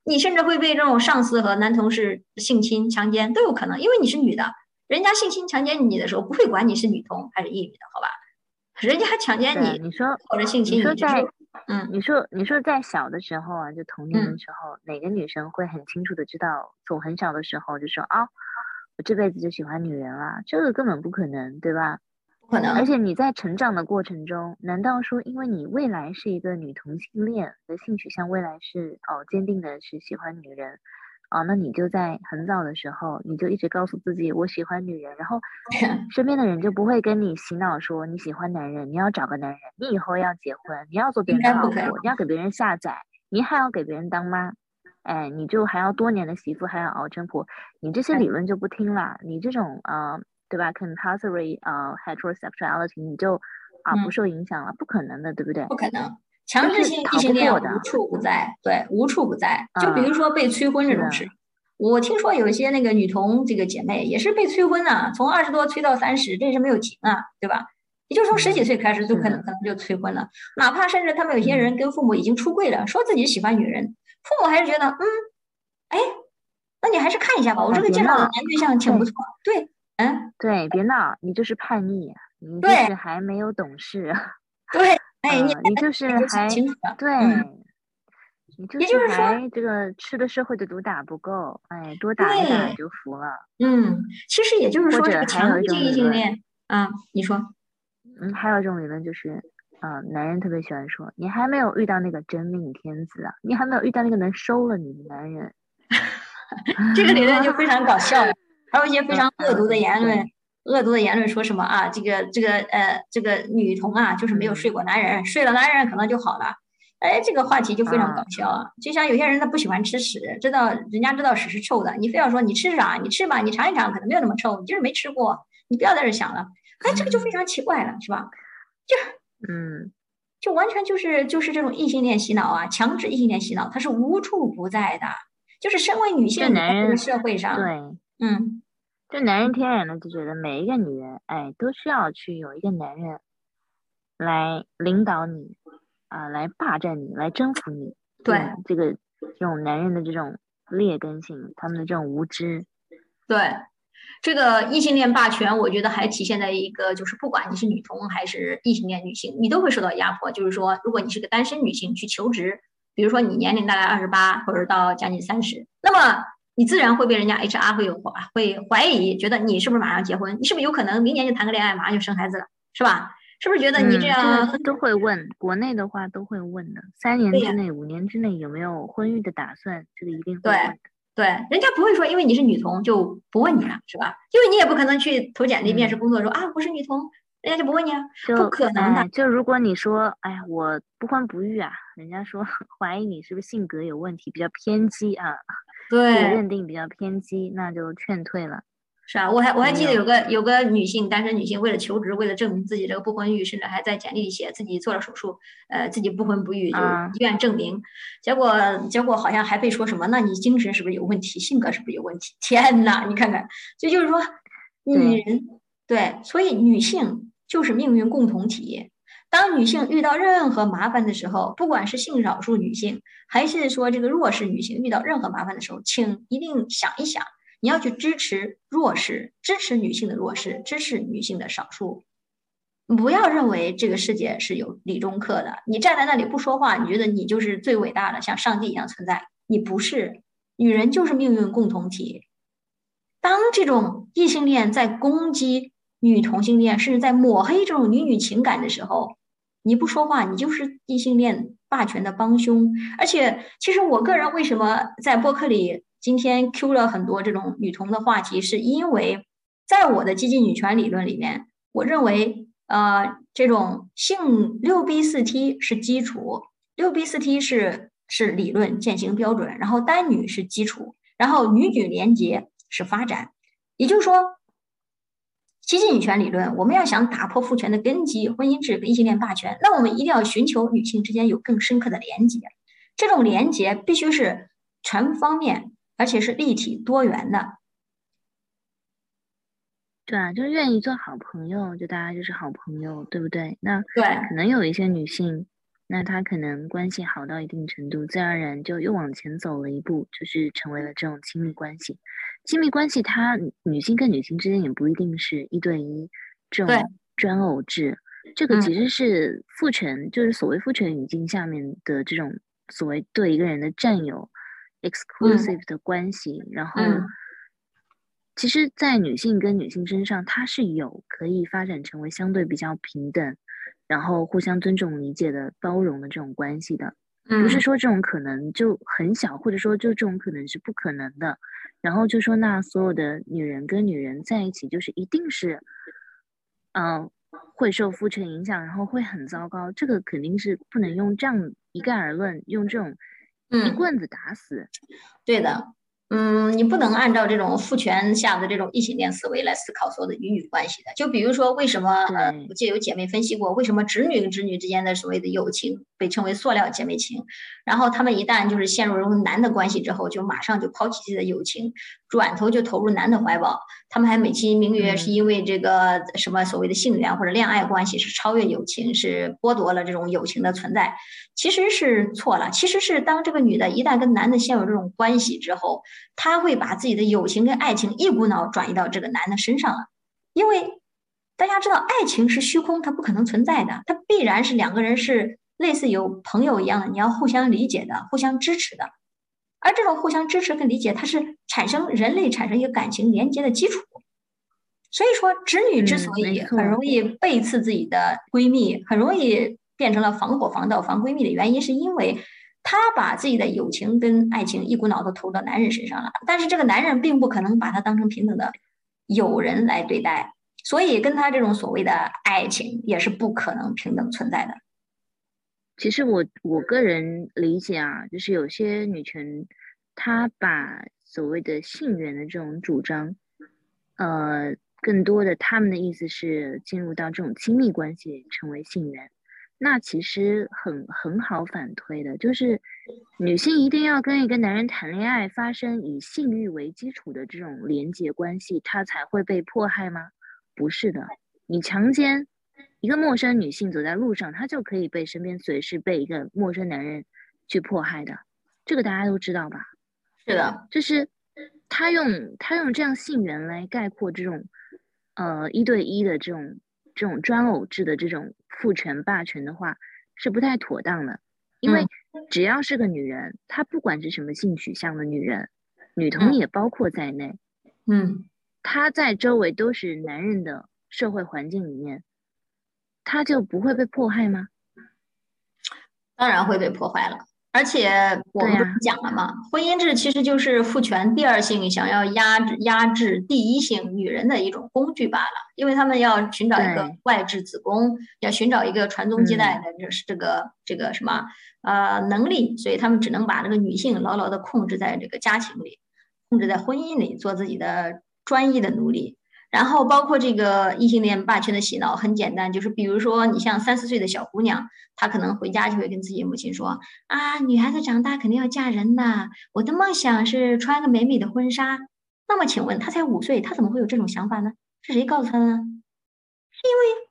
Speaker 1: 你甚至会被这种上司和男同事性侵、强奸都有可能，因为你是女的，人家性侵、强奸你的时候不会管你是女同还是异女的，好吧？人家还强奸你，
Speaker 2: 你说
Speaker 1: 或者性侵
Speaker 2: 你，说在
Speaker 1: 嗯，
Speaker 2: 你说你说在小的时候啊，就童年的时候，哪个女生会很清楚的知道，从很小的时候就说啊。我这辈子就喜欢女人了，这个根本不可能，对吧？
Speaker 1: 不可能。
Speaker 2: 而且你在成长的过程中，难道说因为你未来是一个女同性恋的性取向，未来是哦坚定的是喜欢女人，哦，那你就在很早的时候，你就一直告诉自己我喜欢女人，然后 身边的人就不会跟你洗脑说你喜欢男人，你要找个男人，你以后要结婚，你要做别人的老婆，你要给别人下载，你还要给别人当妈。哎，你就还要多年的媳妇，还要熬成婆，你这些理论就不听了。你这种呃，对吧？compulsory 呃 heterosexuality，你就啊不受影响了，不可能的，对不对？
Speaker 1: 不可能，强制性异性恋无处不在，对，无处不在。就比如说被催婚这种事，我听说有一些那个女同这个姐妹也是被催婚呢，从二十多催到三十，这是没有停啊，对吧？也就是从十几岁开始就可能可能就催婚了，哪怕甚至他们有些人跟父母已经出柜了，说自己喜欢女人。父母还是觉得，嗯，哎，那你还是看一下吧。我这个介绍的男对象挺不错。对，嗯，
Speaker 2: 对，别闹，你就是叛逆，你就是还没有懂事。
Speaker 1: 对，哎，你
Speaker 2: 你就是还对，你就是还这个吃的社会的毒打不够，哎，多打一打就服了。
Speaker 1: 嗯，其实也就是说，这个强制异性恋，啊，你说，
Speaker 2: 嗯，还有一种理论就是。啊，男人特别喜欢说，你还没有遇到那个真命天子啊，你还没有遇到那个能收了你的男人。
Speaker 1: 这个理论就非常搞笑，还有一些非常恶毒的言论，恶毒的言论说什么啊？这个这个呃，这个女童啊，就是没有睡过男人，睡了男人可能就好了。哎，这个话题就非常搞笑啊！就像有些人他不喜欢吃屎，知道人家知道屎是臭的，你非要说你吃啥？你吃吧，你尝一尝，可能没有那么臭，你就是没吃过，你不要在这想了。哎，这个就非常奇怪了，是吧？就。
Speaker 2: 嗯，
Speaker 1: 就完全就是就是这种异性恋洗脑啊，强制异性恋洗脑，它是无处不在的。就是身为女性，
Speaker 2: 在这个
Speaker 1: 社会上，
Speaker 2: 对，
Speaker 1: 嗯，
Speaker 2: 就男人天然的就觉得每一个女人，哎，都需要去有一个男人来领导你啊，来霸占你，来征服你。
Speaker 1: 对，
Speaker 2: 这个这种男人的这种劣根性，他们的这种无知，
Speaker 1: 对。这个异性恋霸权，我觉得还体现在一个，就是不管你是女同还是异性恋女性，你都会受到压迫。就是说，如果你是个单身女性去求职，比如说你年龄大概二十八，或者到将近三十，那么你自然会被人家 HR 会有会怀疑，觉得你是不是马上结婚？你是不是有可能明年就谈个恋爱，马上就生孩子了，是吧？是不是觉得你这样
Speaker 2: 都会问？国内的话都会问的，三年之内、五年之内有没有婚育的打算？这个一定会问。
Speaker 1: 对，人家不会说因为你是女同就不问你了，是吧？因为你也不可能去投简历面试工作说啊，我是女同，人家就不问你啊，不可能的。
Speaker 2: 就如果你说，哎呀，我不婚不育啊，人家说 怀疑你是不是性格有问题，比较偏激啊，
Speaker 1: 对，
Speaker 2: 认定比较偏激，那就劝退了。
Speaker 1: 是啊，我还我还记得有个有个女性单身女性，为了求职，为了证明自己这个不婚育，甚至还在简历里写自己做了手术，呃，自己不婚不育，就医院证明。结果结果好像还被说什么？那你精神是不是有问题？性格是不是有问题？天哪！你看看，这就是说，女人对，所以女性就是命运共同体。当女性遇到任何麻烦的时候，不管是性少数女性，还是说这个弱势女性遇到任何麻烦的时候，请一定想一想。你要去支持弱势，支持女性的弱势，支持女性的少数。不要认为这个世界是有理中客的。你站在那里不说话，你觉得你就是最伟大的，像上帝一样存在。你不是，女人就是命运共同体。当这种异性恋在攻击女同性恋，甚至在抹黑这种女女情感的时候，你不说话，你就是异性恋霸权的帮凶。而且，其实我个人为什么在播客里？今天 Q 了很多这种女同的话题，是因为在我的激进女权理论里面，我认为，呃，这种性六 B 四 T 是基础，六 B 四 T 是是理论践行标准，然后单女是基础，然后女女连结是发展。也就是说，激进女权理论，我们要想打破父权的根基，婚姻制和异性恋霸权，那我们一定要寻求女性之间有更深刻的连结。这种连结必须是全方面，而且是立体多元的。
Speaker 2: 对啊，就是愿意做好朋友，就大家就是好朋友，对不对？那
Speaker 1: 对，
Speaker 2: 可能有一些女性，那她可能关系好到一定程度，自然而然就又往前走了一步，就是成为了这种亲密关系。亲密关系，它女性跟女性之间也不一定是一对一这种专偶制，这个其实是父权，就是所谓父权语境下面的这种所谓对一个人的占有 exclusive 的关系，然后。其实，在女性跟女性身上，它是有可以发展成为相对比较平等，然后互相尊重、理解的包容的这种关系的。不是说这种可能就很小，或者说就这种可能是不可能的。然后就说那所有的女人跟女人在一起，就是一定是，嗯，会受父权影响，然后会很糟糕。这个肯定是不能用这样一概而论，用这种一棍子打死。
Speaker 1: 对的。嗯，你不能按照这种父权下的这种异性恋思维来思考所有的女女关系的。就比如说，为什么呃，我记得有姐妹分析过，为什么侄女跟侄女之间的所谓的友情被称为塑料姐妹情？然后他们一旦就是陷入男的关系之后，就马上就抛弃自己的友情，转头就投入男的怀抱。他们还美其名曰是因为这个什么所谓的性缘或者恋爱关系是超越友情，是剥夺了这种友情的存在。其实是错了，其实是当这个女的一旦跟男的陷入这种关系之后，她会把自己的友情跟爱情一股脑转移到这个男的身上了。因为大家知道，爱情是虚空，它不可能存在的，它必然是两个人是类似有朋友一样的，你要互相理解的，互相支持的。而这种互相支持跟理解，它是产生人类产生一个感情连接的基础。所以说，侄女之所以很容易背刺自己的闺蜜，很容易。变成了防火防盗防闺蜜的原因，是因为她把自己的友情跟爱情一股脑的投到男人身上了。但是这个男人并不可能把她当成平等的友人来对待，所以跟他这种所谓的爱情也是不可能平等存在的。
Speaker 2: 其实我我个人理解啊，就是有些女权，她把所谓的性缘的这种主张，呃，更多的他们的意思是进入到这种亲密关系成为性缘。那其实很很好反推的，就是女性一定要跟一个男人谈恋爱，发生以性欲为基础的这种连结关系，她才会被迫害吗？不是的，你强奸一个陌生女性走在路上，她就可以被身边随时被一个陌生男人去迫害的，这个大家都知道吧？
Speaker 1: 是的，
Speaker 2: 就是他用他用这样性缘来概括这种呃一对一的这种。这种专偶制的这种父权霸权的话是不太妥当的，因为只要是个女人，她不管是什么性取向的女人，女童也包括在内，
Speaker 1: 嗯，
Speaker 2: 她在周围都是男人的社会环境里面，她就不会被迫害吗？
Speaker 1: 当然会被破坏了。而且我们不是讲了吗？婚姻制其实就是父权第二性想要压制压制第一性女人的一种工具罢了。因为他们要寻找一个外置子宫，要寻找一个传宗接代的，就是这个这个什么呃能力，所以他们只能把这个女性牢牢的控制在这个家庭里，控制在婚姻里，做自己的专一的奴隶。然后包括这个异性恋霸权的洗脑，很简单，就是比如说你像三四岁的小姑娘，她可能回家就会跟自己母亲说：“啊，女孩子长大肯定要嫁人的，我的梦想是穿个美美的婚纱。”那么请问她才五岁，她怎么会有这种想法呢？是谁告诉她的呢？是因为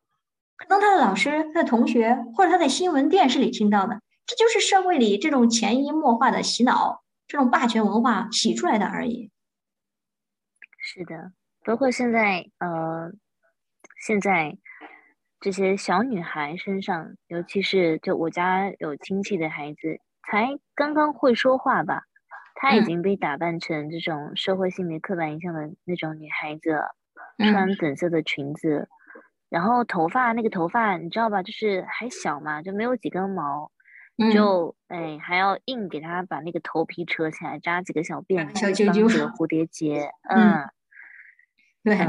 Speaker 1: 可能她的老师、她的同学，或者她在新闻、电视里听到的，这就是社会里这种潜移默化的洗脑，这种霸权文化洗出来的而已。
Speaker 2: 是的。包括现在，呃，现在这些小女孩身上，尤其是就我家有亲戚的孩子，才刚刚会说话吧，她已经被打扮成这种社会性别刻板印象的那种女孩子，穿粉色的裙子，然后头发那个头发你知道吧，就是还小嘛，就没有几根毛，就哎还要硬给她把那个头皮扯起来，扎几个小辫子，
Speaker 1: 小揪揪，
Speaker 2: 蝴蝶结，嗯。
Speaker 1: 对，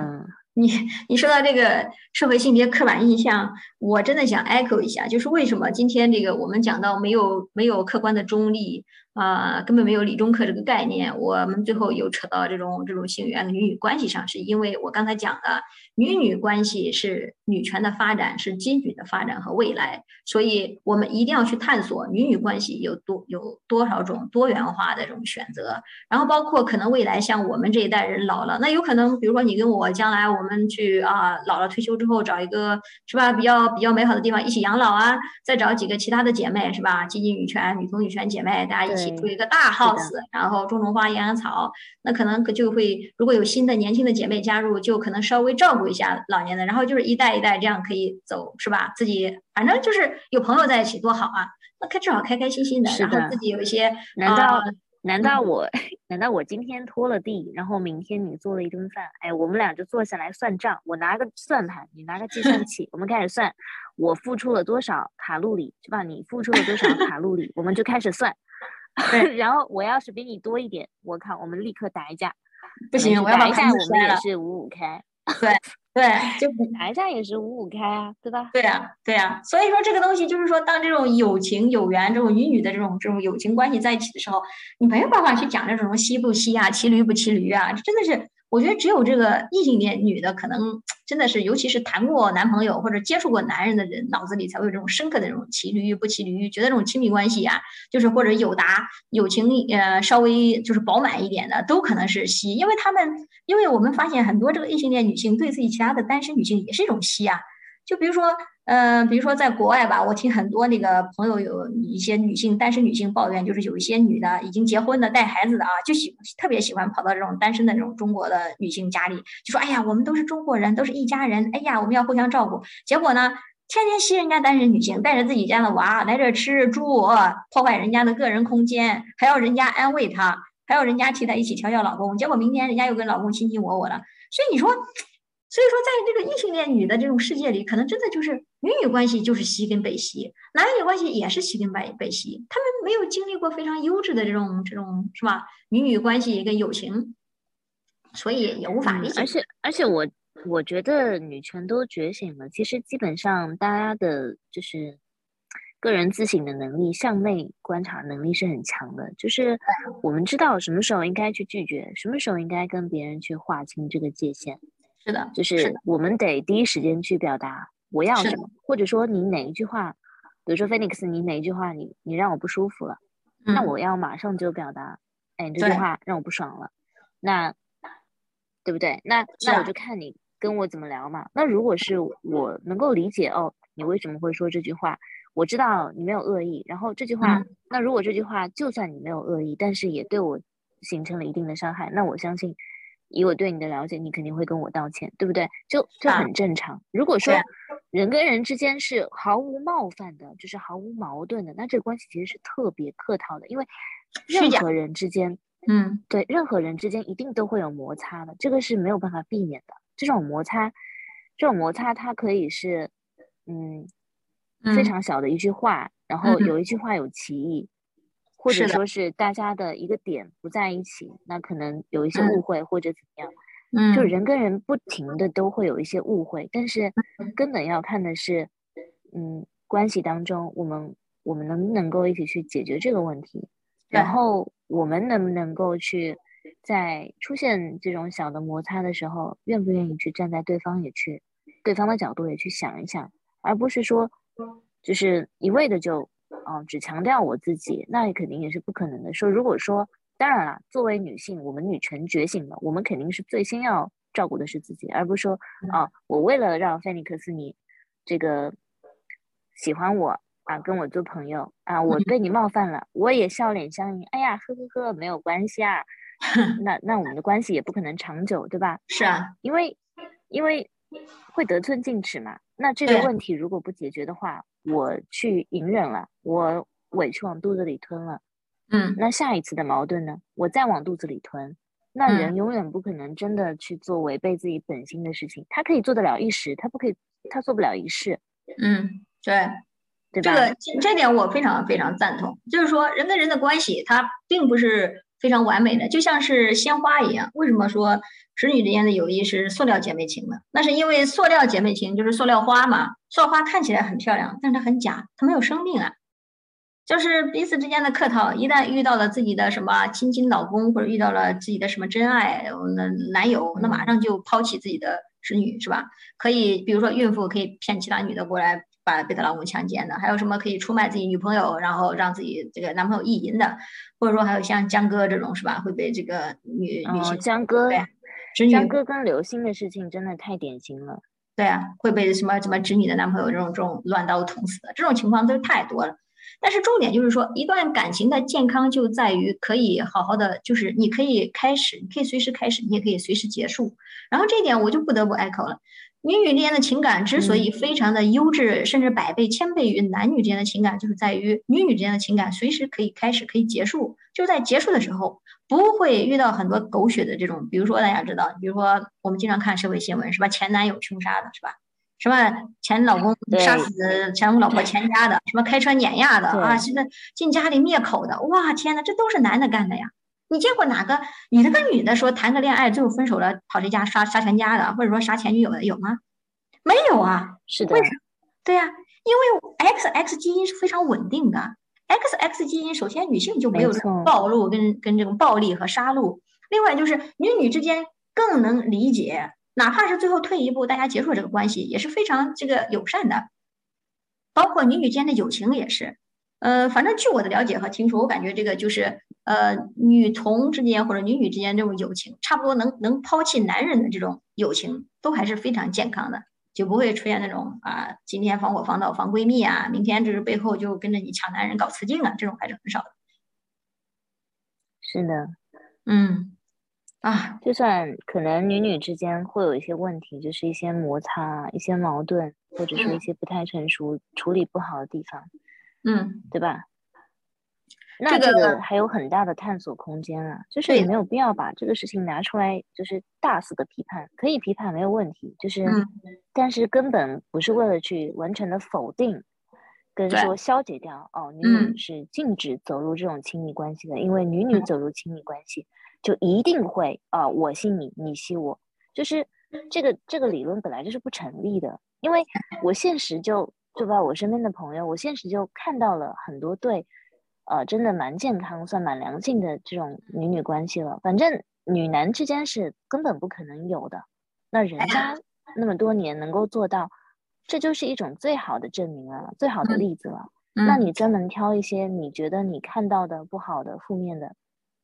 Speaker 1: 你你说到这个社会性别刻板印象，我真的想 echo 一下，就是为什么今天这个我们讲到没有没有客观的中立。啊，根本没有理中客这个概念。我们最后又扯到这种这种性缘的女女关系上，是因为我刚才讲的女女关系是女权的发展，是金女的发展和未来。所以我们一定要去探索女女关系有多有多少种多元化的这种选择。然后包括可能未来像我们这一代人老了，那有可能比如说你跟我将来我们去啊老了退休之后找一个是吧比较比较美好的地方一起养老啊，再找几个其他的姐妹是吧，积极女权、女同女权姐妹，大家一起。住一个大 house，然后种种花、养养草，那可能就会如果有新的年轻的姐妹加入，就可能稍微照顾一下老年的，然后就是一代一代这样可以走，是吧？自己反正就是有朋友在一起多好啊！那开至少开开心心的，然后自己有一些。
Speaker 2: 难道难道我 难道我今天拖了地，然后明天你做了一顿饭？哎，我们俩就坐下来算账，我拿个算盘，你拿个计算器，我们开始算我付出了多少卡路里，是吧？你付出了多少卡路里，我们就开始算。然后我要是比你多一点，我靠，我们立刻打一架。
Speaker 1: 不行，我要
Speaker 2: 架，我们也是五五开。
Speaker 1: 对对，就
Speaker 2: 打一架也是五五开啊，对吧？
Speaker 1: 对呀对呀，所以说这个东西就是说，当这种有情有缘、这种女女的这种这种友情关系在一起的时候，你没有办法去讲这种什么吸不吸啊、骑驴不骑驴啊，这真的是。我觉得只有这个异性恋女的，可能 真的是，尤其是谈过男朋友或者接触过男人的人，脑子里才会有这种深刻的这种骑驴不骑驴，觉得这种亲密关系啊，就是或者友达友情，呃，稍微就是饱满一点的，都可能是吸，因为他们，因为我们发现很多这个异性恋女性对自己其他的单身女性也是一种吸啊，就比如说。嗯，比如说在国外吧，我听很多那个朋友有一些女性单身女性抱怨，就是有一些女的已经结婚的带孩子的啊，就喜特别喜欢跑到这种单身的这种中国的女性家里，就说哎呀，我们都是中国人，都是一家人，哎呀，我们要互相照顾。结果呢，天天吸人家单身女性，带着自己家的娃来这吃住，破坏人家的个人空间，还要人家安慰她，还要人家替她一起调教老公。结果明天人家又跟老公卿卿我我了，所以你说。所以说，在这个异性恋女的这种世界里，可能真的就是女女关系就是西跟北西，男女关系也是西跟北北西。他们没有经历过非常优质的这种这种是吧？女女关系跟友情，所以也无法理解。
Speaker 2: 而且而且，我我觉得女权都觉醒了，其实基本上大家的就是个人自省的能力、向内观察能力是很强的。就是我们知道什么时候应该去拒绝，什么时候应该跟别人去划清这个界限。
Speaker 1: 是的，
Speaker 2: 就是我们得第一时间去表达我要什么，或者说你哪一句话，比如说 Phoenix，你哪一句话你你让我不舒服了，那我要马上就表达，哎，你这句话让我不爽了，那对不对？那那我就看你跟我怎么聊嘛。那如果是我能够理解哦，你为什么会说这句话，我知道你没有恶意，然后这句话，那如果这句话就算你没有恶意，但是也对我形成了一定的伤害，那我相信。以我对你的了解，你肯定会跟我道歉，对不对？就就很正常。如果说人跟人之间是毫无冒犯的，就是毫无矛盾的，那这个关系其实是特别客套的，因为任何人之间，
Speaker 1: 嗯，
Speaker 2: 对，任何人之间一定都会有摩擦的，这个是没有办法避免的。这种摩擦，这种摩擦，它可以是，嗯，非常小的一句话，然后有一句话有歧义。或者说是大家的一个点不在一起，那可能有一些误会或者怎么样，
Speaker 1: 嗯，
Speaker 2: 就人跟人不停的都会有一些误会，但是根本要看的是，嗯，关系当中我们我们能不能够一起去解决这个问题，然后我们能不能够去在出现这种小的摩擦的时候，愿不愿意去站在对方也去对方的角度也去想一想，而不是说就是一味的就。哦，只强调我自己，那也肯定也是不可能的。说如果说，当然了，作为女性，我们女权觉醒了，我们肯定是最先要照顾的是自己，而不是说，啊，我为了让菲尼克斯你这个喜欢我啊，跟我做朋友啊，我对你冒犯了，我也笑脸相迎，哎呀，呵呵呵，没有关系啊，那那我们的关系也不可能长久，对吧？
Speaker 1: 是啊，
Speaker 2: 因为因为会得寸进尺嘛。那这个问题如果不解决的话，我去隐忍了，我委屈往肚子里吞了，
Speaker 1: 嗯，
Speaker 2: 那下一次的矛盾呢？我再往肚子里吞，那人永远不可能真的去做违背自己本心的事情。他可以做得了一时，他不可以，他做不了一世。
Speaker 1: 嗯，对，
Speaker 2: 对
Speaker 1: 吧？这个这点我非常非常赞同。就是说，人跟人的关系，它并不是非常完美的，就像是鲜花一样。为什么说侄女之间的友谊是塑料姐妹情呢？那是因为塑料姐妹情就是塑料花嘛，塑料花看起来很漂亮，但是它很假，它没有生命啊。就是彼此之间的客套，一旦遇到了自己的什么亲亲老公，或者遇到了自己的什么真爱，那男友，那马上就抛弃自己的侄女，是吧？可以，比如说孕妇可以骗其他女的过来把被她老公强奸的，还有什么可以出卖自己女朋友，然后让自己这个男朋友意淫的，或者说还有像江歌这种，是吧？会被这个女女性
Speaker 2: 江歌，
Speaker 1: 对，侄女
Speaker 2: 江歌跟刘星的事情真的太典型了。
Speaker 1: 对啊，会被什么什么侄女的男朋友这种这种乱刀捅死的，这种情况都太多了。但是重点就是说，一段感情的健康就在于可以好好的，就是你可以开始，你可以随时开始，你也可以随时结束。然后这一点我就不得不 echo 了。女女之间的情感之所以非常的优质，甚至百倍千倍于男女之间的情感，就是在于女女之间的情感随时可以开始，可以结束。就在结束的时候，不会遇到很多狗血的这种，比如说大家知道，比如说我们经常看社会新闻，是吧？前男友凶杀的，是吧？什么前老公杀死前老婆全家的，什么开车碾压的啊，现在进家里灭口的，哇天呐，这都是男的干的呀！你见过哪个女的跟女的说谈个恋爱最后分手了跑这家杀杀全家的，或者说杀前女友的有吗？没有啊，
Speaker 2: 是的，
Speaker 1: 为什么？对呀，因为 X X 基因是非常稳定的，X X 基因首先女性就没有暴露跟跟这种暴力和杀戮，另外就是女女之间更能理解。哪怕是最后退一步，大家结束这个关系也是非常这个友善的，包括女女间的友情也是。呃，反正据我的了解和听说，我感觉这个就是呃女同之间或者女女之间这种友情，差不多能能抛弃男人的这种友情，都还是非常健康的，就不会出现那种啊今天防火防盗防闺蜜啊，明天就是背后就跟着你抢男人搞雌竞啊，这种还是很少的。
Speaker 2: 是的，
Speaker 1: 嗯。啊，
Speaker 2: 就算可能女女之间会有一些问题，就是一些摩擦、一些矛盾，或者说一些不太成熟、处理不好的地方，
Speaker 1: 嗯，
Speaker 2: 对吧？那这个还有很大的探索空间啊，就是也没有必要把这个事情拿出来，就是大肆的批判，可以批判没有问题，就是，但是根本不是为了去完全的否定，跟说消解掉哦，女女是禁止走入这种亲密关系的，因为女女走入亲密关系。就一定会啊，我信你，你信我，就是这个这个理论本来就是不成立的，因为我现实就就把我身边的朋友，我现实就看到了很多对，呃，真的蛮健康、算蛮良性的这种女女关系了。反正女男之间是根本不可能有的，那人家那么多年能够做到，这就是一种最好的证明了，最好的例子了。那你专门挑一些你觉得你看到的不好的、负面的。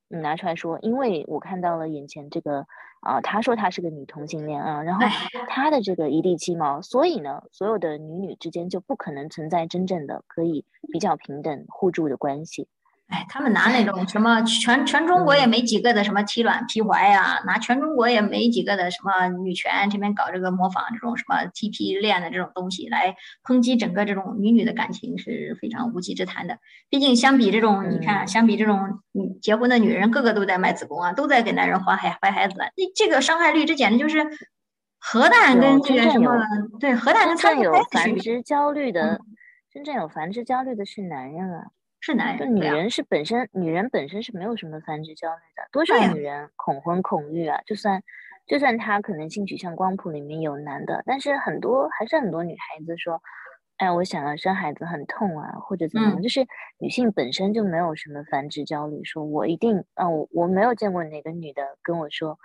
Speaker 2: 你拿出来说，因为我看到了眼前这个啊，他说他是个女同性恋啊，然后他的这个一地鸡毛，所以呢，所有的女女之间就不可能存在真正的可以比较平等互助的关系。
Speaker 1: 哎，他们拿那种什么全全中国也没几个的什么提卵劈怀呀，拿全中国也没几个的什么女权这边搞这个模仿这种什么 TP 恋的这种东西来抨击整个这种女女的感情是非常无稽之谈的。毕竟相比这种，你看，相比这种你结婚的女人，个个都在卖子宫啊，都在给男人怀孩怀孩子，那这个伤害率这简直就是核弹跟这个什么对核弹跟
Speaker 2: 真正有繁殖焦虑的，真正有繁殖焦虑的是男人啊。
Speaker 1: 是男
Speaker 2: 人，女人是本身，女人本身是没有什么繁殖焦虑的。多少女人恐婚恐育啊？就算，就算她可能性取向光谱里面有男的，但是很多还是很多女孩子说，哎，我想要生孩子很痛啊，或者怎么样？就是女性本身就没有什么繁殖焦虑，说我一定，啊，我我没有见过哪个女的跟我说，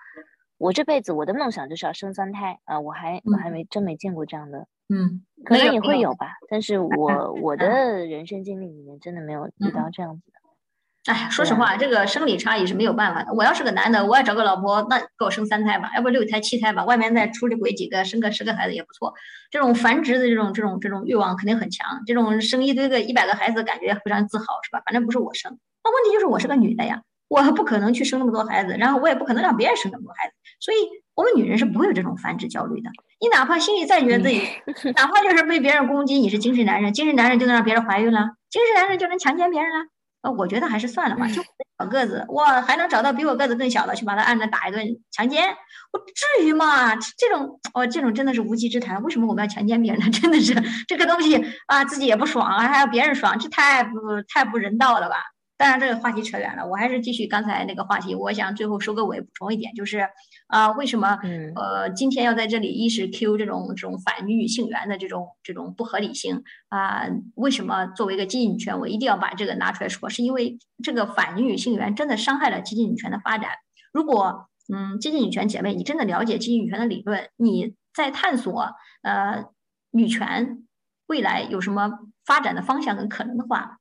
Speaker 2: 我这辈子我的梦想就是要生三胎啊，我还我还没真没见过这样的。
Speaker 1: 嗯，
Speaker 2: 可能也会有吧，但是我我的人生经历里面真的没有遇到这样子的。
Speaker 1: 哎，说实话，这个生理差异是没有办法的。我要是个男的，我也找个老婆，那给我生三胎吧，要不六胎七胎吧，外面再出去轨几个，生个十个孩子也不错。这种繁殖的这种这种这种欲望肯定很强，这种生一堆个一百个孩子，感觉非常自豪，是吧？反正不是我生，那问题就是我是个女的呀，我不可能去生那么多孩子，然后我也不可能让别人生那么多孩子，所以我们女人是不会有这种繁殖焦虑的。你哪怕心里再觉得自己，哪怕就是被别人攻击，你是精神男人，精神男人就能让别人怀孕了，精神男人就能强奸别人了。呃，我觉得还是算了吧，就小个子，我还能找到比我个子更小的去把他按着打一顿强奸，我至于吗？这种，哦，这种真的是无稽之谈。为什么我们要强奸别人呢？真的是这个东西啊，自己也不爽啊，还要别人爽，这太不太不人道了吧？当然这个话题扯远了，我还是继续刚才那个话题。我想最后收个尾，补充一点，就是啊，为什么呃今天要在这里一是 Q 这种这种反女女性缘的这种这种不合理性啊？为什么作为一个基金女权，我一定要把这个拿出来说？是因为这个反女女性缘真的伤害了基金女权的发展。如果嗯，基金女权姐妹，你真的了解基金女权的理论，你在探索呃女权未来有什么发展的方向跟可能的话。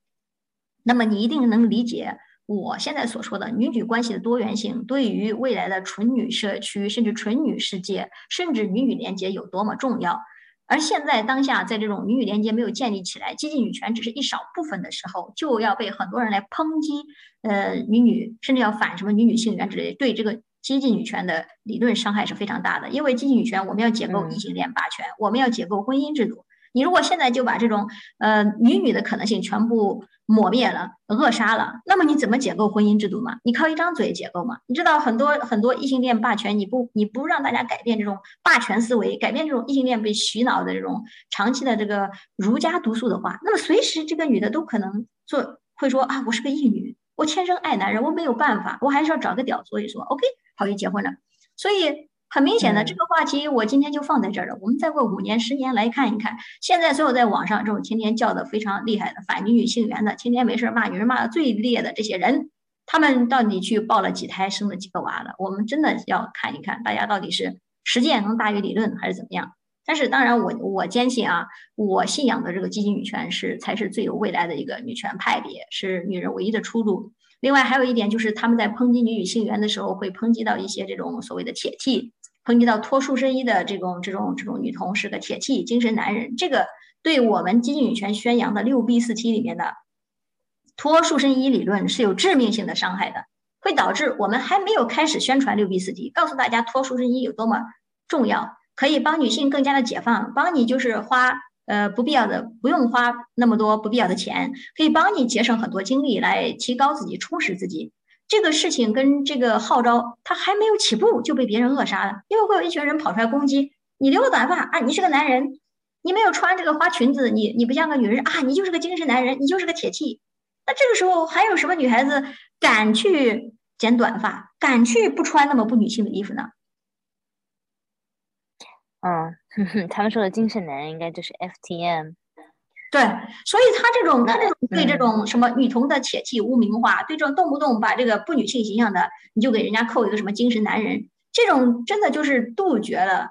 Speaker 1: 那么你一定能理解我现在所说的女女关系的多元性对于未来的纯女社区，甚至纯女世界，甚至女女连接有多么重要。而现在当下，在这种女女连接没有建立起来，激进女权只是一少部分的时候，就要被很多人来抨击。呃，女女甚至要反什么女女性缘之类，对这个激进女权的理论伤害是非常大的。因为激进女权，我们要解构异性恋霸权，我们要解构婚姻制度。你如果现在就把这种呃女女的可能性全部抹灭了、扼杀了，那么你怎么解构婚姻制度嘛？你靠一张嘴解构嘛？你知道很多很多异性恋霸权，你不你不让大家改变这种霸权思维，改变这种异性恋被洗脑的这种长期的这个儒家毒素的话，那么随时这个女的都可能做会说啊，我是个异女，我天生爱男人，我没有办法，我还是要找个屌，所以说 OK 好就结婚了，所以。很明显的，这个话题我今天就放在这儿了。我们再过五年、十年来看一看，现在所有在网上这种天天叫的非常厉害的反女女性缘的，天天没事骂女人骂的最烈的这些人，他们到底去抱了几胎，生了几个娃了？我们真的要看一看，大家到底是实践能大于理论还是怎么样？但是当然，我我坚信啊，我信仰的这个激进女权是才是最有未来的一个女权派别，是女人唯一的出路。另外还有一点就是，他们在抨击女女性缘的时候，会抨击到一些这种所谓的铁 T。抨击到脱束身衣的这种这种这种女同是个铁 T 精神男人，这个对我们激进女权宣扬的六 B 四 T 里面的脱束身衣理论是有致命性的伤害的，会导致我们还没有开始宣传六 B 四 T，告诉大家脱束身衣有多么重要，可以帮女性更加的解放，帮你就是花呃不必要的不用花那么多不必要的钱，可以帮你节省很多精力来提高自己充实自己。这个事情跟这个号召，他还没有起步就被别人扼杀了，因为会有一群人跑出来攻击你留个短发啊，你是个男人，你没有穿这个花裙子，你你不像个女人啊，你就是个精神男人，你就是个铁 T。那这个时候还有什么女孩子敢去剪短发，敢去不穿那么不女性的衣服呢？
Speaker 2: 嗯，他们说的精神男人应该就是 FTM。
Speaker 1: 对，所以他这种他这种对这种什么女童的铁器污名化，对这种动不动把这个不女性形象的，你就给人家扣一个什么精神男人，这种真的就是杜绝了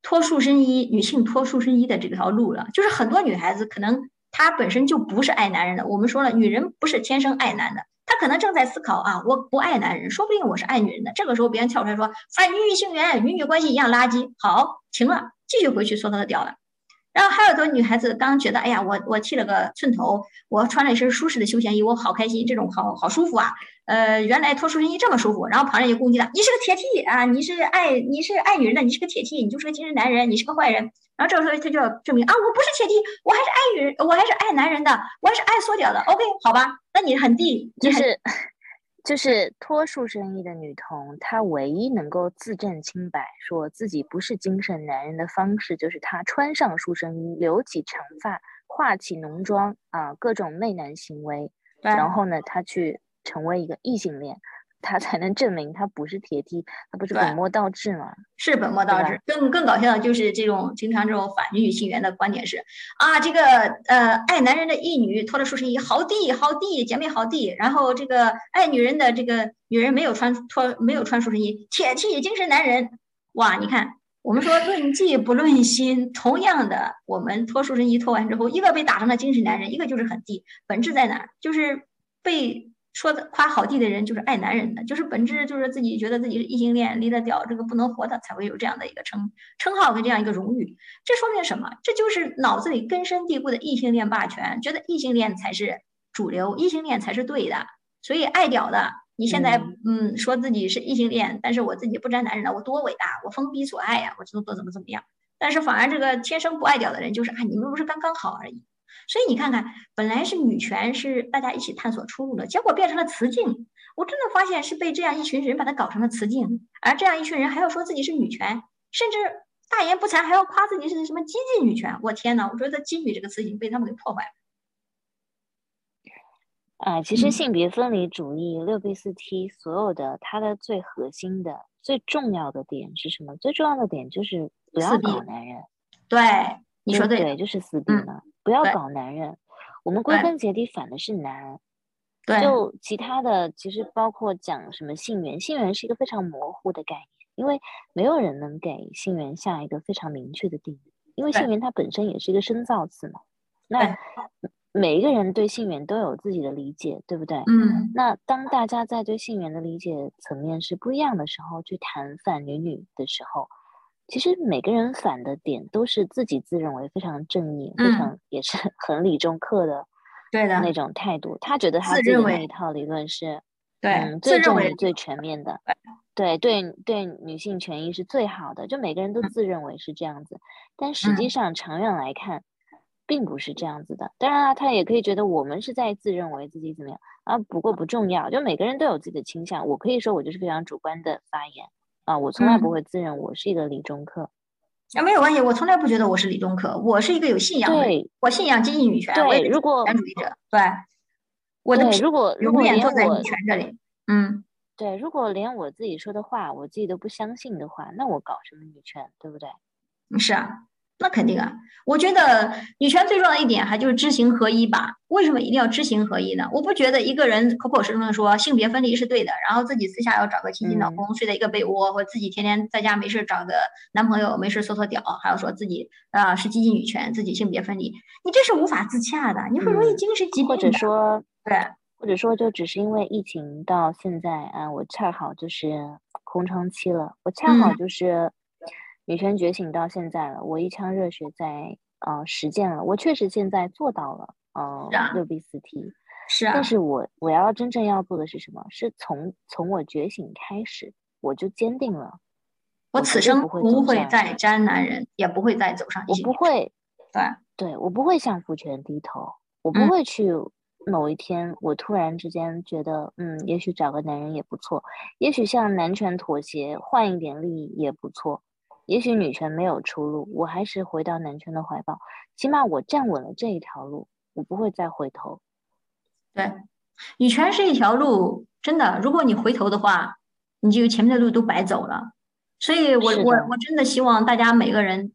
Speaker 1: 脱束身衣女性脱束身衣的这条路了。就是很多女孩子可能她本身就不是爱男人的，我们说了，女人不是天生爱男的，她可能正在思考啊，我不爱男人，说不定我是爱女人的。这个时候别人跳出来说反女女性缘，女女关系一样垃圾，好，停了，继续回去说他的屌了。然后还有很多女孩子刚觉得，哎呀，我我剃了个寸头，我穿了一身舒适的休闲衣，我好开心，这种好好舒服啊。呃，原来脱束身衣这么舒服。然后旁人就攻击他，你是个铁 T 啊，你是爱你是爱女人的，你是个铁 T，你就是个精神男人，你是个坏人。然后这个时候他就要证明啊，我不是铁 T，我还是爱女人，我还是爱男人的，我还是爱缩脚的。OK，好吧，那你很 D，
Speaker 2: 就是。就是脱束身衣的女童，她唯一能够自证清白，说自己不是精神男人的方式，就是她穿上束身衣，留起长发，化起浓妆啊，各种媚男行为，然后呢，她去成为一个异性恋。他才能证明他不是铁梯，他不是本末倒置吗？
Speaker 1: 是本末倒置。更更搞笑的就是这种经常这种反女女性缘的观点是啊，这个呃爱男人的义女脱了束身衣，好弟好弟姐妹好弟，然后这个爱女人的这个女人没有穿脱没有穿束身衣，铁梯精神男人。哇，你看我们说论迹不论心，同样的我们脱束身衣脱完之后，一个被打成了精神男人，一个就是很弟，本质在哪？就是被。说的夸好弟的人就是爱男人的，就是本质就是自己觉得自己是异性恋，离得屌这个不能活的，才会有这样的一个称称号跟这样一个荣誉。这说明什么？这就是脑子里根深蒂固的异性恋霸权，觉得异性恋才是主流，异性恋才是对的。所以爱屌的，你现在嗯说自己是异性恋，但是我自己不沾男人的，我多伟大，我封闭所爱呀，我怎么怎么怎么样。但是反而这个天生不爱屌的人，就是啊你们不是刚刚好而已。所以你看看，本来是女权是大家一起探索出路的，结果变成了雌竞。我真的发现是被这样一群人把它搞成了雌竞，而这样一群人还要说自己是女权，甚至大言不惭还要夸自己是什么激进女权。我天呐，我觉得“激女”这个词已经被他们给破坏了。
Speaker 2: 啊，其实性别分离主义六 B 四 T 所有的它的最核心的、最重要的点是什么？最重要的点就是不要搞男人。
Speaker 1: 对，你说
Speaker 2: 对，就是四 B 嘛，不要搞男人。我们归根结底反的是男。
Speaker 1: 对，
Speaker 2: 就其他的其实包括讲什么性缘，性缘是一个非常模糊的概念，因为没有人能给性缘下一个非常明确的定义，因为性缘它本身也是一个深造词嘛。那每一个人对性缘都有自己的理解，对不对？
Speaker 1: 嗯。
Speaker 2: 那当大家在对性缘的理解层面是不一样的时候，去谈反女女的时候，其实每个人反的点都是自己自认为非常正义、非常也是很理中客的，
Speaker 1: 对的
Speaker 2: 那种态度。他觉得他自己的那一套理论是
Speaker 1: 对
Speaker 2: 最正义、最全面的，对对对，女性权益是最好的。就每个人都自认为是这样子，但实际上长远来看。并不是这样子的，当然了，他也可以觉得我们是在自认为自己怎么样啊。不过不重要，就每个人都有自己的倾向。我可以说我就是非常主观的发言啊，我从来不会自认我是一个理中客。
Speaker 1: 啊，没有关系，我从来不觉得我是理中客，我是一个有信仰的，我信仰经济女权，
Speaker 2: 对，如果
Speaker 1: 男主义者，对，我的
Speaker 2: 如果如果连我
Speaker 1: 女权这里，嗯，
Speaker 2: 对，如果连我自己说的话我自己都不相信的话，那我搞什么女权，对不对？
Speaker 1: 是啊。那肯定啊，我觉得女权最重要的一点还就是知行合一吧。为什么一定要知行合一呢？我不觉得一个人口口声声说性别分离是对的，然后自己私下要找个亲亲老公睡在一个被窝，或自己天天在家没事找个男朋友没事搓搓屌，还要说自己啊是激进女权，自己性别分离，你这是无法自洽的，你会容易精神疾病。
Speaker 2: 或者说，
Speaker 1: 对，
Speaker 2: 或者说就只是因为疫情到现在啊，我恰好就是空窗期了，我恰好就是。女权觉醒到现在了，我一腔热血在呃实践了，我确实现在做到了，呃六 B 四 T，
Speaker 1: 是啊，
Speaker 2: 但是我我要真正要做的是什么？是从从我觉醒开始，我就坚定了，
Speaker 1: 我此生
Speaker 2: 不
Speaker 1: 会再沾男人，也不会再走上
Speaker 2: 我不会，
Speaker 1: 对
Speaker 2: 对，我不会向父权低头，我不会去某一天我突然之间觉得，嗯，也许找个男人也不错，也许向男权妥协换一点利益也不错。也许女权没有出路，我还是回到男权的怀抱。起码我站稳了这一条路，我不会再回头。
Speaker 1: 对，女权是一条路，真的。如果你回头的话，你就前面的路都白走了。所以，我我我真的希望大家每个人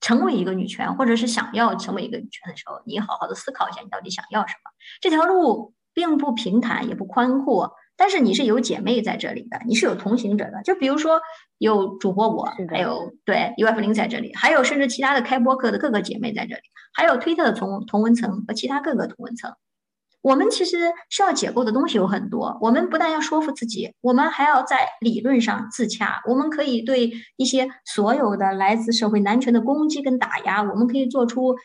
Speaker 1: 成为一个女权，或者是想要成为一个女权的时候，你好好的思考一下，你到底想要什么。这条路并不平坦，也不宽阔。但是你是有姐妹在这里的，你是有同行者的。就比如说有主播我，还有对 UF 零在这里，还有甚至其他的开播客的各个姐妹在这里，还有推特的同同文层和其他各个同文层。我们其实需要解构的东西有很多。我们不但要说服自己，我们还要在理论上自洽。我们可以对一些所有的来自社会男权的攻击跟打压，我们可以做出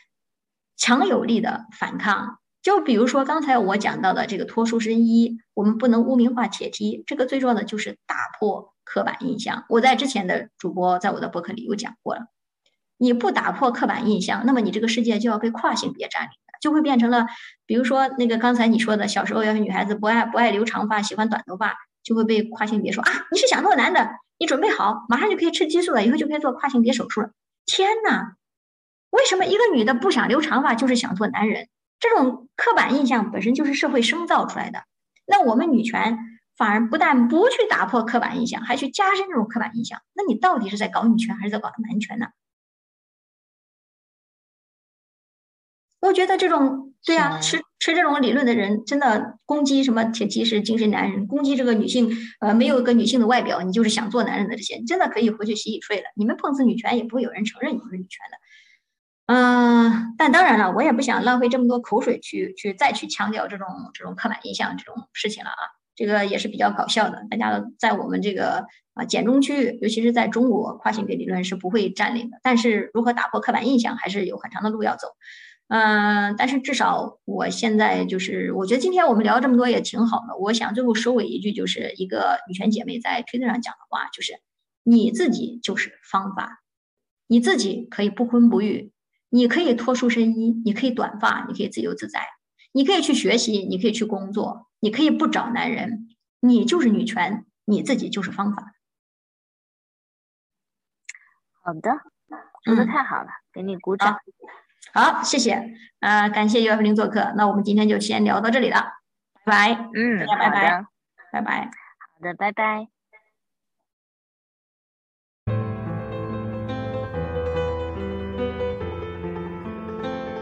Speaker 1: 强有力的反抗。就比如说刚才我讲到的这个脱书生衣，我们不能污名化铁梯，这个最重要的就是打破刻板印象。我在之前的主播在我的博客里有讲过了，你不打破刻板印象，那么你这个世界就要被跨性别占领了，就会变成了，比如说那个刚才你说的，小时候要是女孩子不爱不爱留长发，喜欢短头发，就会被跨性别说啊，你是想做男的，你准备好，马上就可以吃激素了，以后就可以做跨性别手术了。天哪，为什么一个女的不想留长发就是想做男人？这种刻板印象本身就是社会生造出来的，那我们女权反而不但不去打破刻板印象，还去加深这种刻板印象，那你到底是在搞女权还是在搞男权呢？我觉得这种对啊，持持这种理论的人，真的攻击什么铁骑是精神男人，攻击这个女性，呃，没有一个女性的外表，你就是想做男人的这些，真的可以回去洗洗睡了。你们碰瓷女权，也不会有人承认你们是女权的。嗯，但当然了，我也不想浪费这么多口水去去再去强调这种这种刻板印象这种事情了啊。这个也是比较搞笑的。大家在我们这个啊简中区域，尤其是在中国，跨性别理论是不会占领的。但是如何打破刻板印象，还是有很长的路要走。嗯，但是至少我现在就是，我觉得今天我们聊这么多也挺好的。我想最后收尾一句，就是一个女权姐妹在推特上讲的话，就是你自己就是方法，你自己可以不婚不育。你可以脱束身衣，你可以短发，你可以自由自在，你可以去学习，你可以去工作，你可以不找男人，你就是女权，你自己就是方法。
Speaker 2: 好的，说的太好了，给你鼓掌。
Speaker 1: 好，谢谢，啊，感谢幺幺零做客，那我们今天就先聊到这里了，拜拜。拜拜，
Speaker 2: 嗯，
Speaker 1: 大家拜拜，拜拜。
Speaker 2: 好的，拜拜。